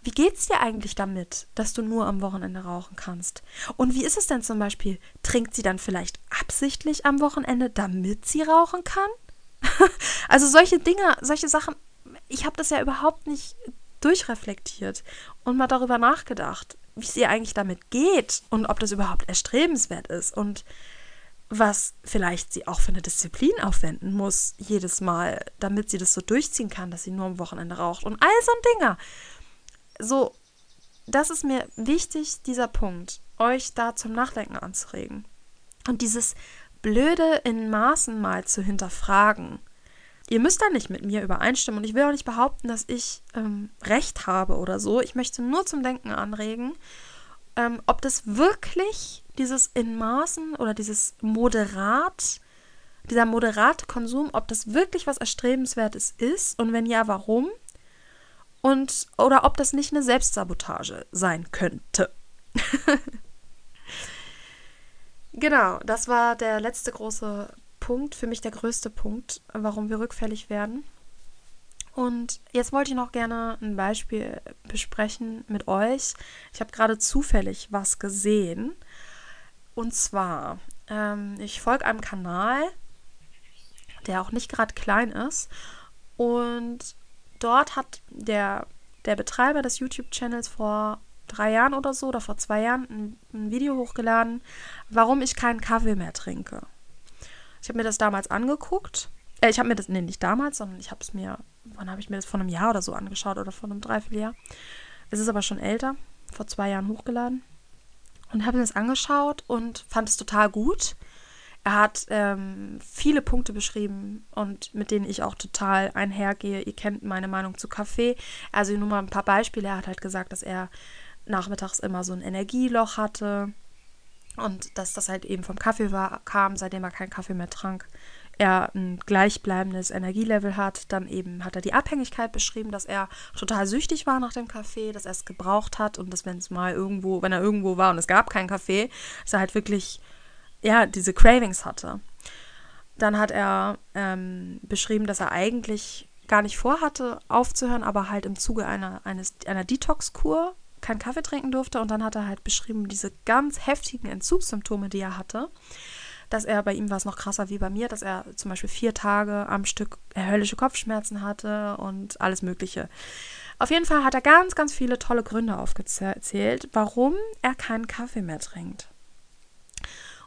wie geht's dir eigentlich damit, dass du nur am Wochenende rauchen kannst? Und wie ist es denn zum Beispiel? Trinkt sie dann vielleicht absichtlich am Wochenende, damit sie rauchen kann? also solche Dinge, solche Sachen, ich habe das ja überhaupt nicht durchreflektiert und mal darüber nachgedacht, wie es ihr eigentlich damit geht und ob das überhaupt erstrebenswert ist und was vielleicht sie auch für eine Disziplin aufwenden muss, jedes Mal, damit sie das so durchziehen kann, dass sie nur am Wochenende raucht und all so ein Dinger so, das ist mir wichtig, dieser Punkt, euch da zum Nachdenken anzuregen. Und dieses Blöde in Maßen mal zu hinterfragen. Ihr müsst da nicht mit mir übereinstimmen und ich will auch nicht behaupten, dass ich ähm, recht habe oder so. Ich möchte nur zum Denken anregen, ähm, ob das wirklich dieses in Maßen oder dieses moderat, dieser moderate Konsum, ob das wirklich was Erstrebenswertes ist und wenn ja, warum? und oder ob das nicht eine Selbstsabotage sein könnte. genau, das war der letzte große Punkt, für mich der größte Punkt, warum wir rückfällig werden. Und jetzt wollte ich noch gerne ein Beispiel besprechen mit euch. Ich habe gerade zufällig was gesehen. Und zwar, ähm, ich folge einem Kanal, der auch nicht gerade klein ist. Und dort hat der, der Betreiber des YouTube-Channels vor drei Jahren oder so oder vor zwei Jahren ein, ein Video hochgeladen, warum ich keinen Kaffee mehr trinke. Ich habe mir das damals angeguckt. Äh, ich habe mir das, nee, nicht damals, sondern ich habe es mir, wann habe ich mir das vor einem Jahr oder so angeschaut oder vor einem Dreivierteljahr. Es ist aber schon älter, vor zwei Jahren hochgeladen. Und habe mir das angeschaut und fand es total gut. Er hat ähm, viele Punkte beschrieben und mit denen ich auch total einhergehe. Ihr kennt meine Meinung zu Kaffee. Also nur mal ein paar Beispiele. Er hat halt gesagt, dass er nachmittags immer so ein Energieloch hatte und dass das halt eben vom Kaffee war, kam, seitdem er keinen Kaffee mehr trank. Er ein gleichbleibendes Energielevel hat. Dann eben hat er die Abhängigkeit beschrieben, dass er total süchtig war nach dem Kaffee, dass er es gebraucht hat und dass wenn es mal irgendwo, wenn er irgendwo war und es gab keinen Kaffee, dass er halt wirklich ja, diese Cravings hatte. Dann hat er ähm, beschrieben, dass er eigentlich gar nicht vorhatte, aufzuhören, aber halt im Zuge einer, eines, einer Detox-Kur keinen Kaffee trinken durfte. Und dann hat er halt beschrieben, diese ganz heftigen Entzugssymptome, die er hatte, dass er bei ihm war es noch krasser wie bei mir, dass er zum Beispiel vier Tage am Stück höllische Kopfschmerzen hatte und alles Mögliche. Auf jeden Fall hat er ganz, ganz viele tolle Gründe aufgezählt, warum er keinen Kaffee mehr trinkt.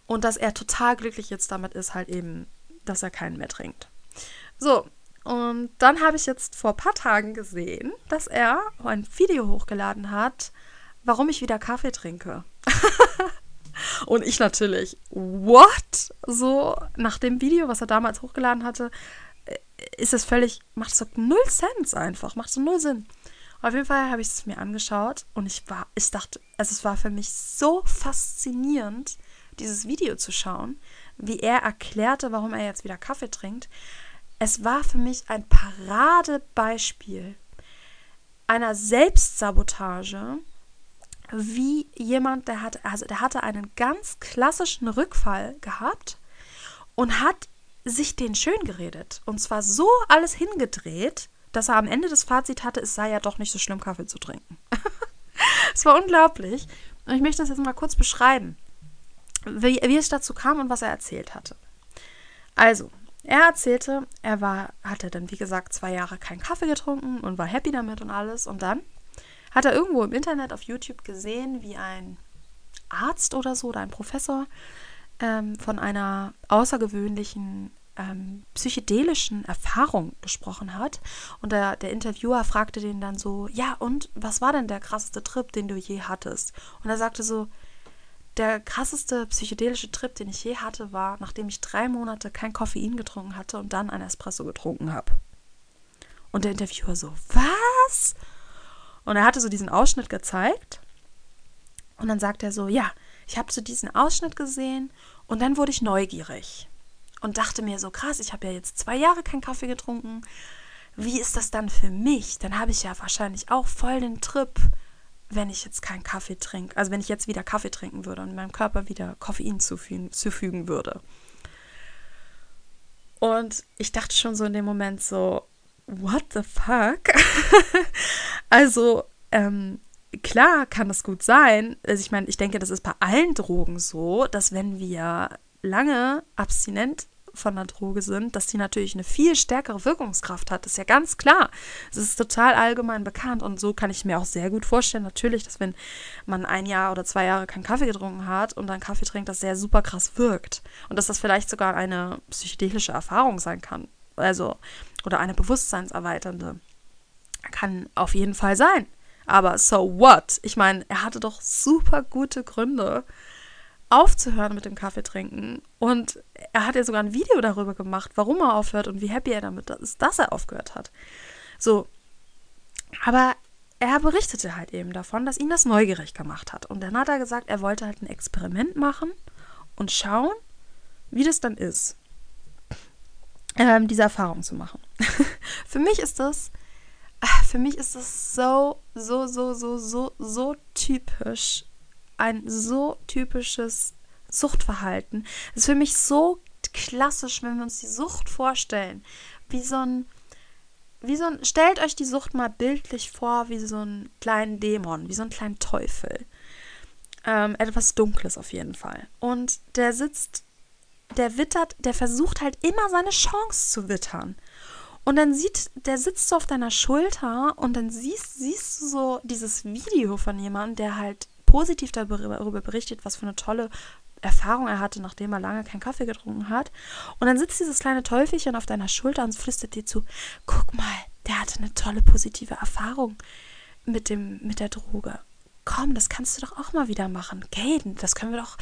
Und dass er total glücklich jetzt damit ist, halt eben, dass er keinen mehr trinkt. So, und dann habe ich jetzt vor ein paar Tagen gesehen, dass er ein Video hochgeladen hat, warum ich wieder Kaffee trinke. und ich natürlich, what? So, nach dem Video, was er damals hochgeladen hatte, äh, ist es völlig, macht so null Cent einfach, macht so null Sinn. Auf jeden Fall habe ich es mir angeschaut und ich war, ich dachte, also es war für mich so faszinierend, dieses Video zu schauen, wie er erklärte, warum er jetzt wieder Kaffee trinkt. Es war für mich ein Paradebeispiel einer Selbstsabotage, wie jemand, der hatte, also der hatte einen ganz klassischen Rückfall gehabt und hat sich den schön geredet. Und zwar so alles hingedreht, dass er am Ende des Fazit hatte, es sei ja doch nicht so schlimm, Kaffee zu trinken. Es war unglaublich. Und ich möchte das jetzt mal kurz beschreiben wie, wie es dazu kam und was er erzählt hatte. Also, er erzählte, er war, hatte dann, wie gesagt, zwei Jahre keinen Kaffee getrunken und war happy damit und alles. Und dann hat er irgendwo im Internet auf YouTube gesehen, wie ein Arzt oder so oder ein Professor ähm, von einer außergewöhnlichen ähm, psychedelischen Erfahrung gesprochen hat. Und der, der Interviewer fragte den dann so, ja, und was war denn der krasseste Trip, den du je hattest? Und er sagte so, der krasseste psychedelische Trip, den ich je hatte, war, nachdem ich drei Monate kein Koffein getrunken hatte und dann ein Espresso getrunken habe. Und der Interviewer so, was? Und er hatte so diesen Ausschnitt gezeigt. Und dann sagt er so, ja, ich habe so diesen Ausschnitt gesehen und dann wurde ich neugierig und dachte mir so, krass, ich habe ja jetzt zwei Jahre keinen Kaffee getrunken. Wie ist das dann für mich? Dann habe ich ja wahrscheinlich auch voll den Trip, wenn ich jetzt keinen Kaffee trinke. Also wenn ich jetzt wieder Kaffee trinken würde und meinem Körper wieder Koffein zufügen, zufügen würde. Und ich dachte schon so in dem Moment so, what the fuck? also, ähm, klar kann das gut sein. Also ich meine, ich denke, das ist bei allen Drogen so, dass wenn wir lange abstinent von einer Droge sind, dass die natürlich eine viel stärkere Wirkungskraft hat. Das ist ja ganz klar. Es ist total allgemein bekannt und so kann ich mir auch sehr gut vorstellen, natürlich, dass wenn man ein Jahr oder zwei Jahre keinen Kaffee getrunken hat und dann Kaffee trinkt, das sehr super krass wirkt. Und dass das vielleicht sogar eine psychedelische Erfahrung sein kann. Also, oder eine bewusstseinserweiternde. Kann auf jeden Fall sein. Aber so what? Ich meine, er hatte doch super gute Gründe, aufzuhören mit dem Kaffee trinken. Und er hat ja sogar ein Video darüber gemacht, warum er aufhört und wie happy er damit ist, dass er aufgehört hat. So. Aber er berichtete halt eben davon, dass ihn das neugierig gemacht hat. Und dann hat er gesagt, er wollte halt ein Experiment machen und schauen, wie das dann ist, ähm, diese Erfahrung zu machen. Für mich ist das für mich ist das so, so, so, so, so, so typisch. Ein so typisches Suchtverhalten. Das ist für mich so klassisch, wenn wir uns die Sucht vorstellen. Wie so ein, wie so ein, stellt euch die Sucht mal bildlich vor, wie so einen kleinen Dämon, wie so einen kleinen Teufel. Ähm, etwas Dunkles auf jeden Fall. Und der sitzt, der wittert, der versucht halt immer seine Chance zu wittern. Und dann sieht, der sitzt so auf deiner Schulter und dann siehst, siehst du so dieses Video von jemandem, der halt positiv darüber berichtet, was für eine tolle Erfahrung er hatte, nachdem er lange keinen Kaffee getrunken hat. Und dann sitzt dieses kleine Teufelchen auf deiner Schulter und flüstert dir zu, guck mal, der hatte eine tolle positive Erfahrung mit, dem, mit der Droge. Komm, das kannst du doch auch mal wieder machen. Gaden, das können wir doch.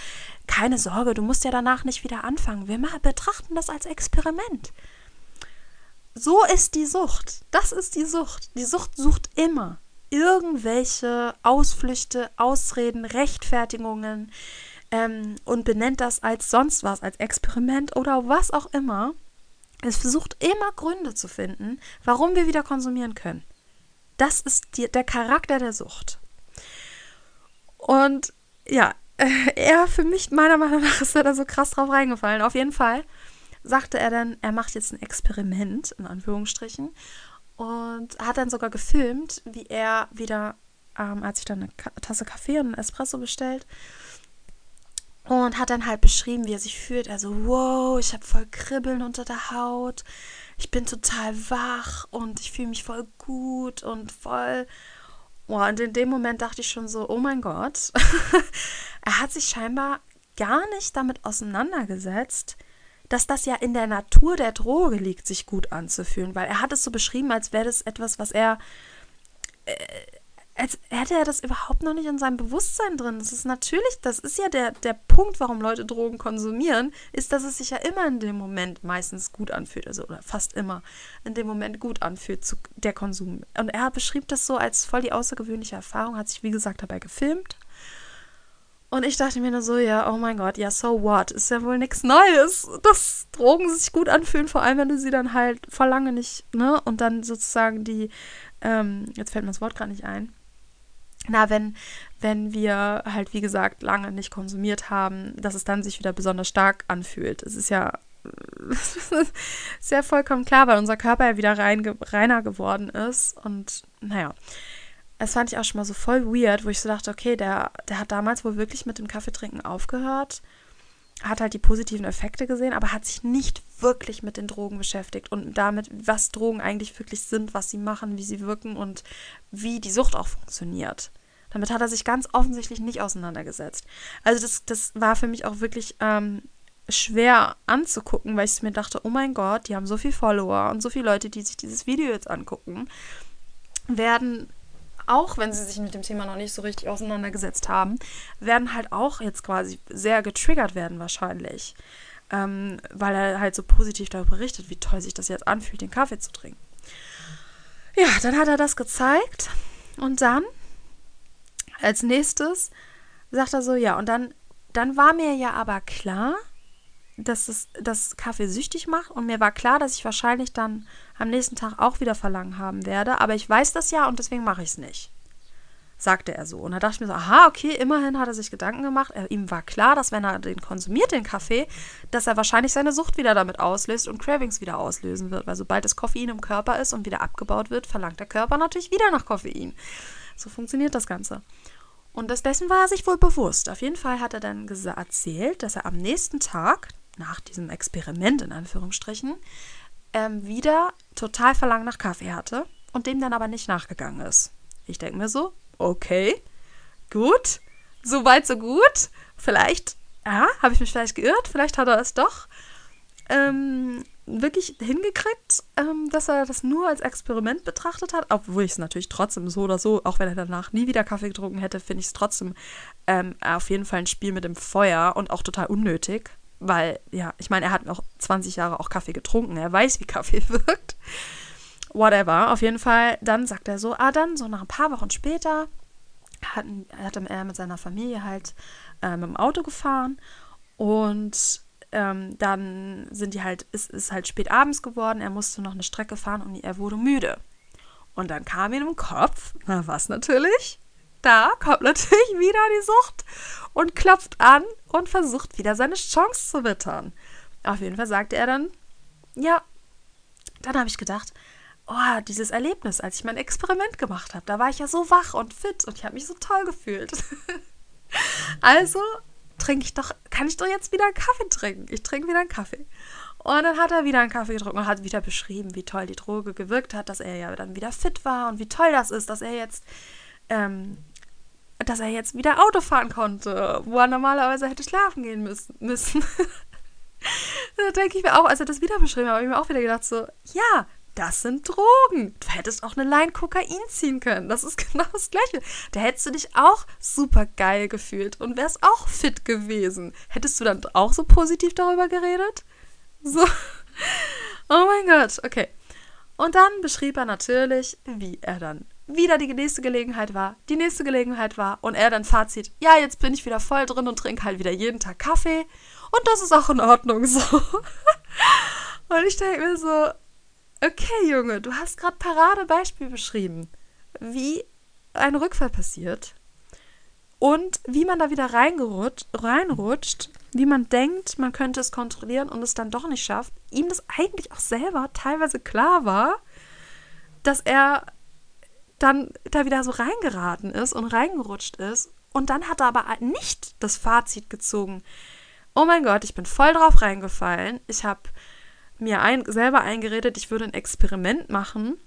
Keine Sorge, du musst ja danach nicht wieder anfangen. Wir mal betrachten das als Experiment. So ist die Sucht. Das ist die Sucht. Die Sucht sucht immer irgendwelche Ausflüchte, Ausreden, Rechtfertigungen ähm, und benennt das als sonst was, als Experiment oder was auch immer. Es versucht immer Gründe zu finden, warum wir wieder konsumieren können. Das ist die, der Charakter der Sucht. Und ja, er für mich, meiner Meinung nach, ist er da so krass drauf reingefallen. Auf jeden Fall sagte er dann, er macht jetzt ein Experiment, in Anführungsstrichen, und hat dann sogar gefilmt, wie er wieder, ähm, hat sich dann eine Tasse Kaffee und einen Espresso bestellt und hat dann halt beschrieben, wie er sich fühlt. Also, wow, ich habe voll Kribbeln unter der Haut, ich bin total wach und ich fühle mich voll gut und voll. Wow, und in dem Moment dachte ich schon so, oh mein Gott, er hat sich scheinbar gar nicht damit auseinandergesetzt, dass das ja in der Natur der Droge liegt, sich gut anzufühlen, weil er hat es so beschrieben, als wäre das etwas, was er, äh, als hätte er das überhaupt noch nicht in seinem Bewusstsein drin. Das ist natürlich, das ist ja der, der Punkt, warum Leute Drogen konsumieren, ist, dass es sich ja immer in dem Moment meistens gut anfühlt, also oder fast immer in dem Moment gut anfühlt, zu, der Konsum. Und er beschrieb das so als voll die außergewöhnliche Erfahrung, hat sich wie gesagt dabei gefilmt und ich dachte mir nur so, ja, oh mein Gott, ja, so what? Ist ja wohl nichts Neues, dass Drogen sich gut anfühlen, vor allem wenn du sie dann halt vor lange nicht, ne? Und dann sozusagen die, ähm, jetzt fällt mir das Wort gerade nicht ein. Na, wenn, wenn wir halt, wie gesagt, lange nicht konsumiert haben, dass es dann sich wieder besonders stark anfühlt. Es ist ja ist ja vollkommen klar, weil unser Körper ja wieder rein, reiner geworden ist. Und naja, das fand ich auch schon mal so voll weird, wo ich so dachte, okay, der, der hat damals wohl wirklich mit dem Kaffeetrinken aufgehört, hat halt die positiven Effekte gesehen, aber hat sich nicht wirklich mit den Drogen beschäftigt und damit, was Drogen eigentlich wirklich sind, was sie machen, wie sie wirken und wie die Sucht auch funktioniert. Damit hat er sich ganz offensichtlich nicht auseinandergesetzt. Also das, das war für mich auch wirklich ähm, schwer anzugucken, weil ich mir dachte, oh mein Gott, die haben so viele Follower und so viele Leute, die sich dieses Video jetzt angucken, werden auch wenn sie sich mit dem Thema noch nicht so richtig auseinandergesetzt haben, werden halt auch jetzt quasi sehr getriggert werden wahrscheinlich. Ähm, weil er halt so positiv darüber berichtet, wie toll sich das jetzt anfühlt, den Kaffee zu trinken. Ja, dann hat er das gezeigt und dann als nächstes sagt er so, ja, und dann, dann war mir ja aber klar, dass es das Kaffee süchtig macht und mir war klar, dass ich wahrscheinlich dann am nächsten Tag auch wieder Verlangen haben werde, aber ich weiß das ja und deswegen mache ich es nicht. Sagte er so. Und da dachte ich mir so, aha, okay, immerhin hat er sich Gedanken gemacht. Er, ihm war klar, dass wenn er den konsumiert, den Kaffee, dass er wahrscheinlich seine Sucht wieder damit auslöst und Cravings wieder auslösen wird. Weil sobald das Koffein im Körper ist und wieder abgebaut wird, verlangt der Körper natürlich wieder nach Koffein. So funktioniert das Ganze. Und dessen war er sich wohl bewusst. Auf jeden Fall hat er dann erzählt, dass er am nächsten Tag, nach diesem Experiment in Anführungsstrichen, ähm, wieder total Verlangen nach Kaffee hatte und dem dann aber nicht nachgegangen ist. Ich denke mir so, okay, gut, so weit, so gut. Vielleicht, ja, habe ich mich vielleicht geirrt, vielleicht hat er es doch. Ähm, wirklich hingekriegt, ähm, dass er das nur als Experiment betrachtet hat, obwohl ich es natürlich trotzdem so oder so, auch wenn er danach nie wieder Kaffee getrunken hätte, finde ich es trotzdem ähm, auf jeden Fall ein Spiel mit dem Feuer und auch total unnötig, weil, ja, ich meine, er hat auch 20 Jahre auch Kaffee getrunken, er weiß, wie Kaffee wirkt. Whatever, auf jeden Fall, dann sagt er so, ah, dann so nach ein paar Wochen später hat, hat er mit seiner Familie halt äh, mit dem Auto gefahren und ähm, dann sind die halt, es ist halt spät abends geworden, er musste noch eine Strecke fahren und er wurde müde. Und dann kam ihm im Kopf, na was natürlich? Da kommt natürlich wieder die Sucht und klopft an und versucht wieder seine Chance zu wittern. Auf jeden Fall sagte er dann, ja, dann habe ich gedacht, oh, dieses Erlebnis, als ich mein Experiment gemacht habe, da war ich ja so wach und fit und ich habe mich so toll gefühlt. also trinke ich doch, kann ich doch jetzt wieder einen Kaffee trinken. Ich trinke wieder einen Kaffee. Und dann hat er wieder einen Kaffee getrunken und hat wieder beschrieben, wie toll die Droge gewirkt hat, dass er ja dann wieder fit war und wie toll das ist, dass er jetzt, ähm, dass er jetzt wieder Auto fahren konnte, wo er normalerweise hätte schlafen gehen müssen. da denke ich mir auch, als er das wieder beschrieben hat, habe ich mir auch wieder gedacht, so, ja, das sind Drogen. Du hättest auch eine Line Kokain ziehen können. Das ist genau das Gleiche. Da hättest du dich auch super geil gefühlt und wärst auch fit gewesen. Hättest du dann auch so positiv darüber geredet? So. Oh mein Gott, okay. Und dann beschrieb er natürlich, wie er dann wieder die nächste Gelegenheit war, die nächste Gelegenheit war und er dann Fazit, ja, jetzt bin ich wieder voll drin und trinke halt wieder jeden Tag Kaffee und das ist auch in Ordnung so. Und ich denke mir so, Okay, Junge, du hast gerade Paradebeispiel beschrieben, wie ein Rückfall passiert und wie man da wieder reinrutscht, wie man denkt, man könnte es kontrollieren und es dann doch nicht schafft. Ihm das eigentlich auch selber teilweise klar war, dass er dann da wieder so reingeraten ist und reingerutscht ist. Und dann hat er aber nicht das Fazit gezogen. Oh mein Gott, ich bin voll drauf reingefallen. Ich habe mir ein, selber eingeredet, ich würde ein Experiment machen.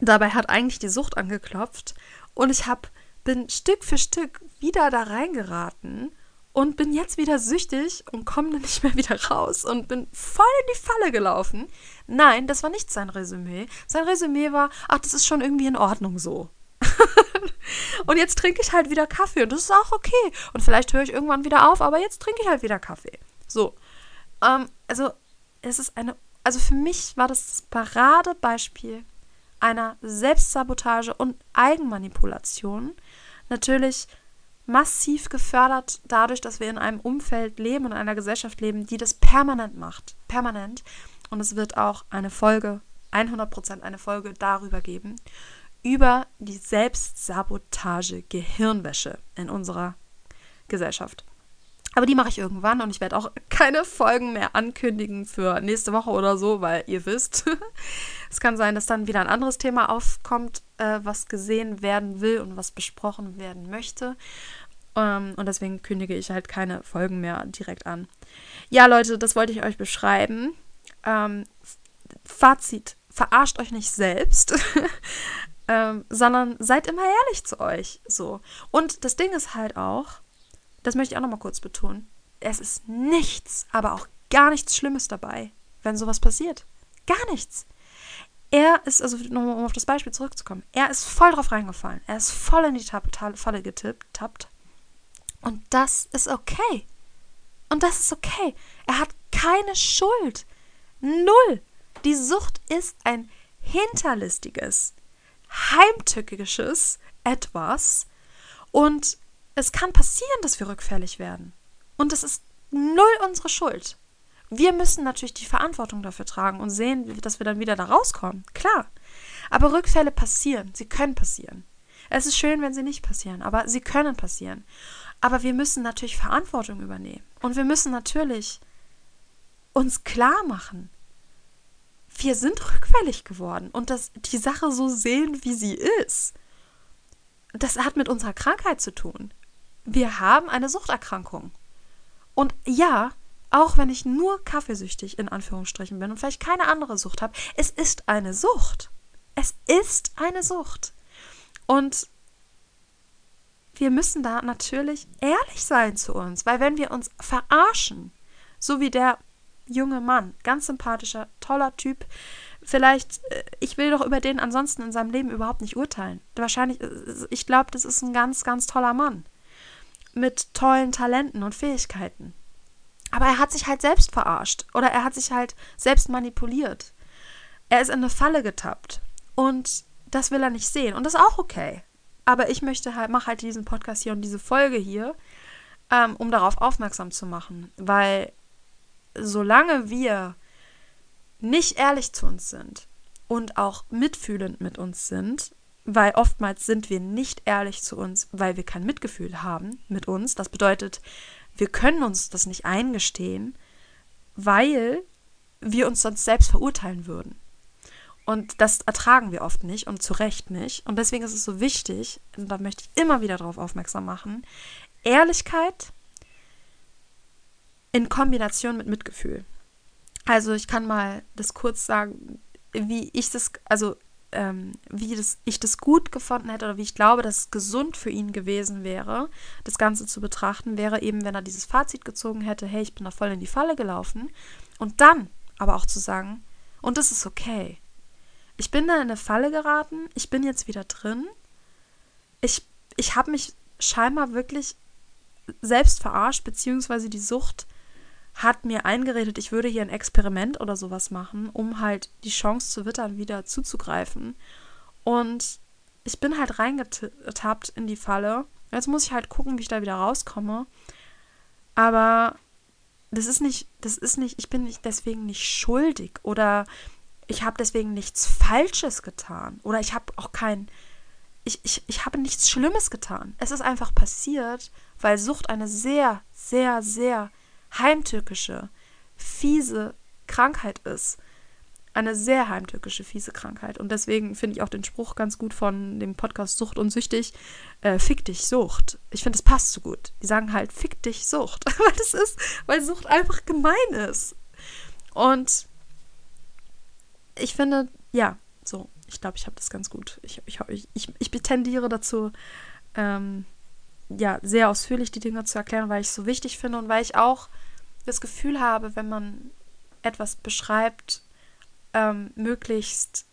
Dabei hat eigentlich die Sucht angeklopft und ich hab, bin Stück für Stück wieder da reingeraten und bin jetzt wieder süchtig und komme nicht mehr wieder raus und bin voll in die Falle gelaufen. Nein, das war nicht sein Resümee. Sein Resümee war, ach, das ist schon irgendwie in Ordnung so. und jetzt trinke ich halt wieder Kaffee und das ist auch okay. Und vielleicht höre ich irgendwann wieder auf, aber jetzt trinke ich halt wieder Kaffee. So. Ähm, also es ist eine, also für mich war das das Paradebeispiel einer Selbstsabotage und Eigenmanipulation. Natürlich massiv gefördert dadurch, dass wir in einem Umfeld leben und in einer Gesellschaft leben, die das permanent macht. Permanent. Und es wird auch eine Folge, 100% eine Folge darüber geben, über die Selbstsabotage, Gehirnwäsche in unserer Gesellschaft. Aber die mache ich irgendwann und ich werde auch keine Folgen mehr ankündigen für nächste Woche oder so, weil ihr wisst, es kann sein, dass dann wieder ein anderes Thema aufkommt, äh, was gesehen werden will und was besprochen werden möchte. Ähm, und deswegen kündige ich halt keine Folgen mehr direkt an. Ja, Leute, das wollte ich euch beschreiben. Ähm, Fazit: Verarscht euch nicht selbst. ähm, sondern seid immer ehrlich zu euch. So. Und das Ding ist halt auch, das möchte ich auch nochmal kurz betonen. Es ist nichts, aber auch gar nichts Schlimmes dabei, wenn sowas passiert. Gar nichts. Er ist, also nochmal um auf das Beispiel zurückzukommen, er ist voll drauf reingefallen. Er ist voll in die Falle getappt. Und das ist okay. Und das ist okay. Er hat keine Schuld. Null. Die Sucht ist ein hinterlistiges, heimtückisches etwas und es kann passieren, dass wir rückfällig werden. Und das ist null unsere Schuld. Wir müssen natürlich die Verantwortung dafür tragen und sehen, dass wir dann wieder da rauskommen. Klar. Aber Rückfälle passieren. Sie können passieren. Es ist schön, wenn sie nicht passieren, aber sie können passieren. Aber wir müssen natürlich Verantwortung übernehmen. Und wir müssen natürlich uns klar machen, wir sind rückfällig geworden und dass die Sache so sehen, wie sie ist. Das hat mit unserer Krankheit zu tun. Wir haben eine Suchterkrankung. Und ja, auch wenn ich nur kaffeesüchtig in Anführungsstrichen bin und vielleicht keine andere Sucht habe, es ist eine Sucht. Es ist eine Sucht. Und wir müssen da natürlich ehrlich sein zu uns, weil wenn wir uns verarschen, so wie der junge Mann, ganz sympathischer, toller Typ, vielleicht, äh, ich will doch über den ansonsten in seinem Leben überhaupt nicht urteilen. Wahrscheinlich, äh, ich glaube, das ist ein ganz, ganz toller Mann mit tollen Talenten und Fähigkeiten. Aber er hat sich halt selbst verarscht oder er hat sich halt selbst manipuliert. Er ist in eine Falle getappt und das will er nicht sehen und das ist auch okay. Aber ich möchte halt, mache halt diesen Podcast hier und diese Folge hier, ähm, um darauf aufmerksam zu machen. Weil solange wir nicht ehrlich zu uns sind und auch mitfühlend mit uns sind, weil oftmals sind wir nicht ehrlich zu uns, weil wir kein Mitgefühl haben mit uns. Das bedeutet, wir können uns das nicht eingestehen, weil wir uns sonst selbst verurteilen würden. Und das ertragen wir oft nicht und zu Recht nicht. Und deswegen ist es so wichtig, und da möchte ich immer wieder darauf aufmerksam machen, Ehrlichkeit in Kombination mit Mitgefühl. Also ich kann mal das kurz sagen, wie ich das, also ähm, wie das, ich das gut gefunden hätte oder wie ich glaube, dass es gesund für ihn gewesen wäre, das Ganze zu betrachten, wäre eben, wenn er dieses Fazit gezogen hätte, hey, ich bin da voll in die Falle gelaufen. Und dann aber auch zu sagen, und das ist okay ich bin da in eine Falle geraten, ich bin jetzt wieder drin. Ich, ich habe mich scheinbar wirklich selbst verarscht, beziehungsweise die Sucht hat mir eingeredet, ich würde hier ein Experiment oder sowas machen, um halt die Chance zu wittern, wieder zuzugreifen. Und ich bin halt reingetappt in die Falle. Jetzt muss ich halt gucken, wie ich da wieder rauskomme. Aber das ist nicht, das ist nicht, ich bin nicht deswegen nicht schuldig oder ich habe deswegen nichts Falsches getan oder ich habe auch kein, ich, ich, ich habe nichts Schlimmes getan. Es ist einfach passiert, weil Sucht eine sehr, sehr, sehr heimtückische, fiese Krankheit ist. Eine sehr heimtückische, fiese Krankheit. Und deswegen finde ich auch den Spruch ganz gut von dem Podcast Sucht und Süchtig. Äh, fick dich Sucht. Ich finde, es passt so gut. Die sagen halt, fick dich Sucht. weil das ist, weil Sucht einfach gemein ist. Und ich finde, ja, so, ich glaube, ich habe das ganz gut. Ich, ich, ich, ich tendiere dazu, ähm, ja, sehr ausführlich die Dinge zu erklären, weil ich es so wichtig finde und weil ich auch das Gefühl habe, wenn man etwas beschreibt, ähm, möglichst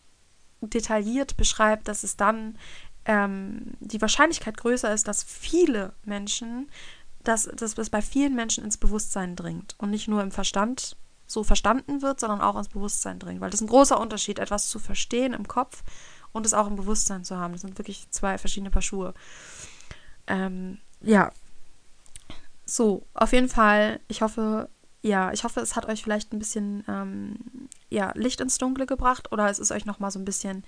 detailliert beschreibt, dass es dann ähm, die Wahrscheinlichkeit größer ist, dass viele Menschen, dass, dass es bei vielen Menschen ins Bewusstsein dringt und nicht nur im Verstand so verstanden wird, sondern auch ins Bewusstsein dringt. Weil das ist ein großer Unterschied, etwas zu verstehen im Kopf und es auch im Bewusstsein zu haben. Das sind wirklich zwei verschiedene Paar Schuhe. Ähm, ja. So, auf jeden Fall, ich hoffe, ja, ich hoffe, es hat euch vielleicht ein bisschen ähm, ja, Licht ins Dunkle gebracht oder es ist euch nochmal so ein bisschen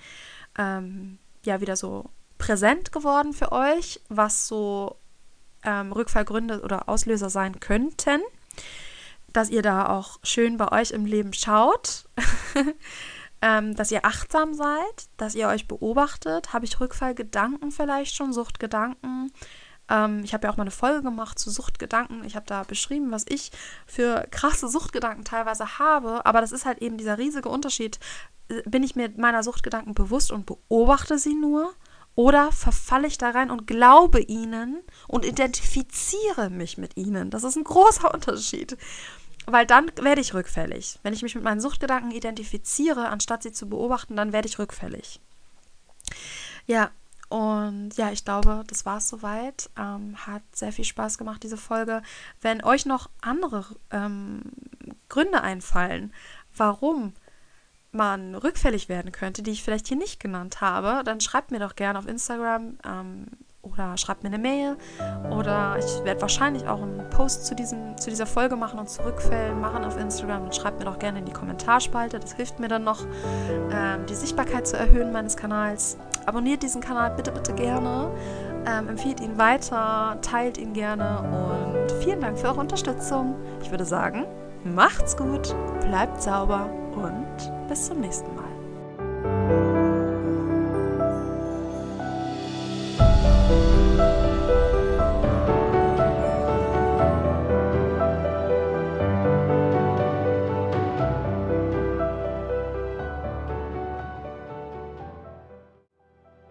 ähm, ja wieder so präsent geworden für euch, was so ähm, Rückfallgründe oder Auslöser sein könnten dass ihr da auch schön bei euch im Leben schaut, ähm, dass ihr achtsam seid, dass ihr euch beobachtet. Habe ich Rückfallgedanken vielleicht schon, Suchtgedanken? Ähm, ich habe ja auch mal eine Folge gemacht zu Suchtgedanken. Ich habe da beschrieben, was ich für krasse Suchtgedanken teilweise habe. Aber das ist halt eben dieser riesige Unterschied. Bin ich mir meiner Suchtgedanken bewusst und beobachte sie nur? Oder verfalle ich da rein und glaube ihnen und identifiziere mich mit ihnen? Das ist ein großer Unterschied. Weil dann werde ich rückfällig. Wenn ich mich mit meinen Suchtgedanken identifiziere, anstatt sie zu beobachten, dann werde ich rückfällig. Ja, und ja, ich glaube, das war es soweit. Ähm, hat sehr viel Spaß gemacht, diese Folge. Wenn euch noch andere ähm, Gründe einfallen, warum man rückfällig werden könnte, die ich vielleicht hier nicht genannt habe, dann schreibt mir doch gerne auf Instagram ähm, oder schreibt mir eine Mail oder ich werde wahrscheinlich auch einen Post zu, diesem, zu dieser Folge machen und zu Rückfällen machen auf Instagram und schreibt mir doch gerne in die Kommentarspalte. Das hilft mir dann noch, ähm, die Sichtbarkeit zu erhöhen meines Kanals. Abonniert diesen Kanal bitte, bitte gerne. Ähm, empfiehlt ihn weiter, teilt ihn gerne und vielen Dank für eure Unterstützung. Ich würde sagen, macht's gut, bleibt sauber und bis zum nächsten Mal.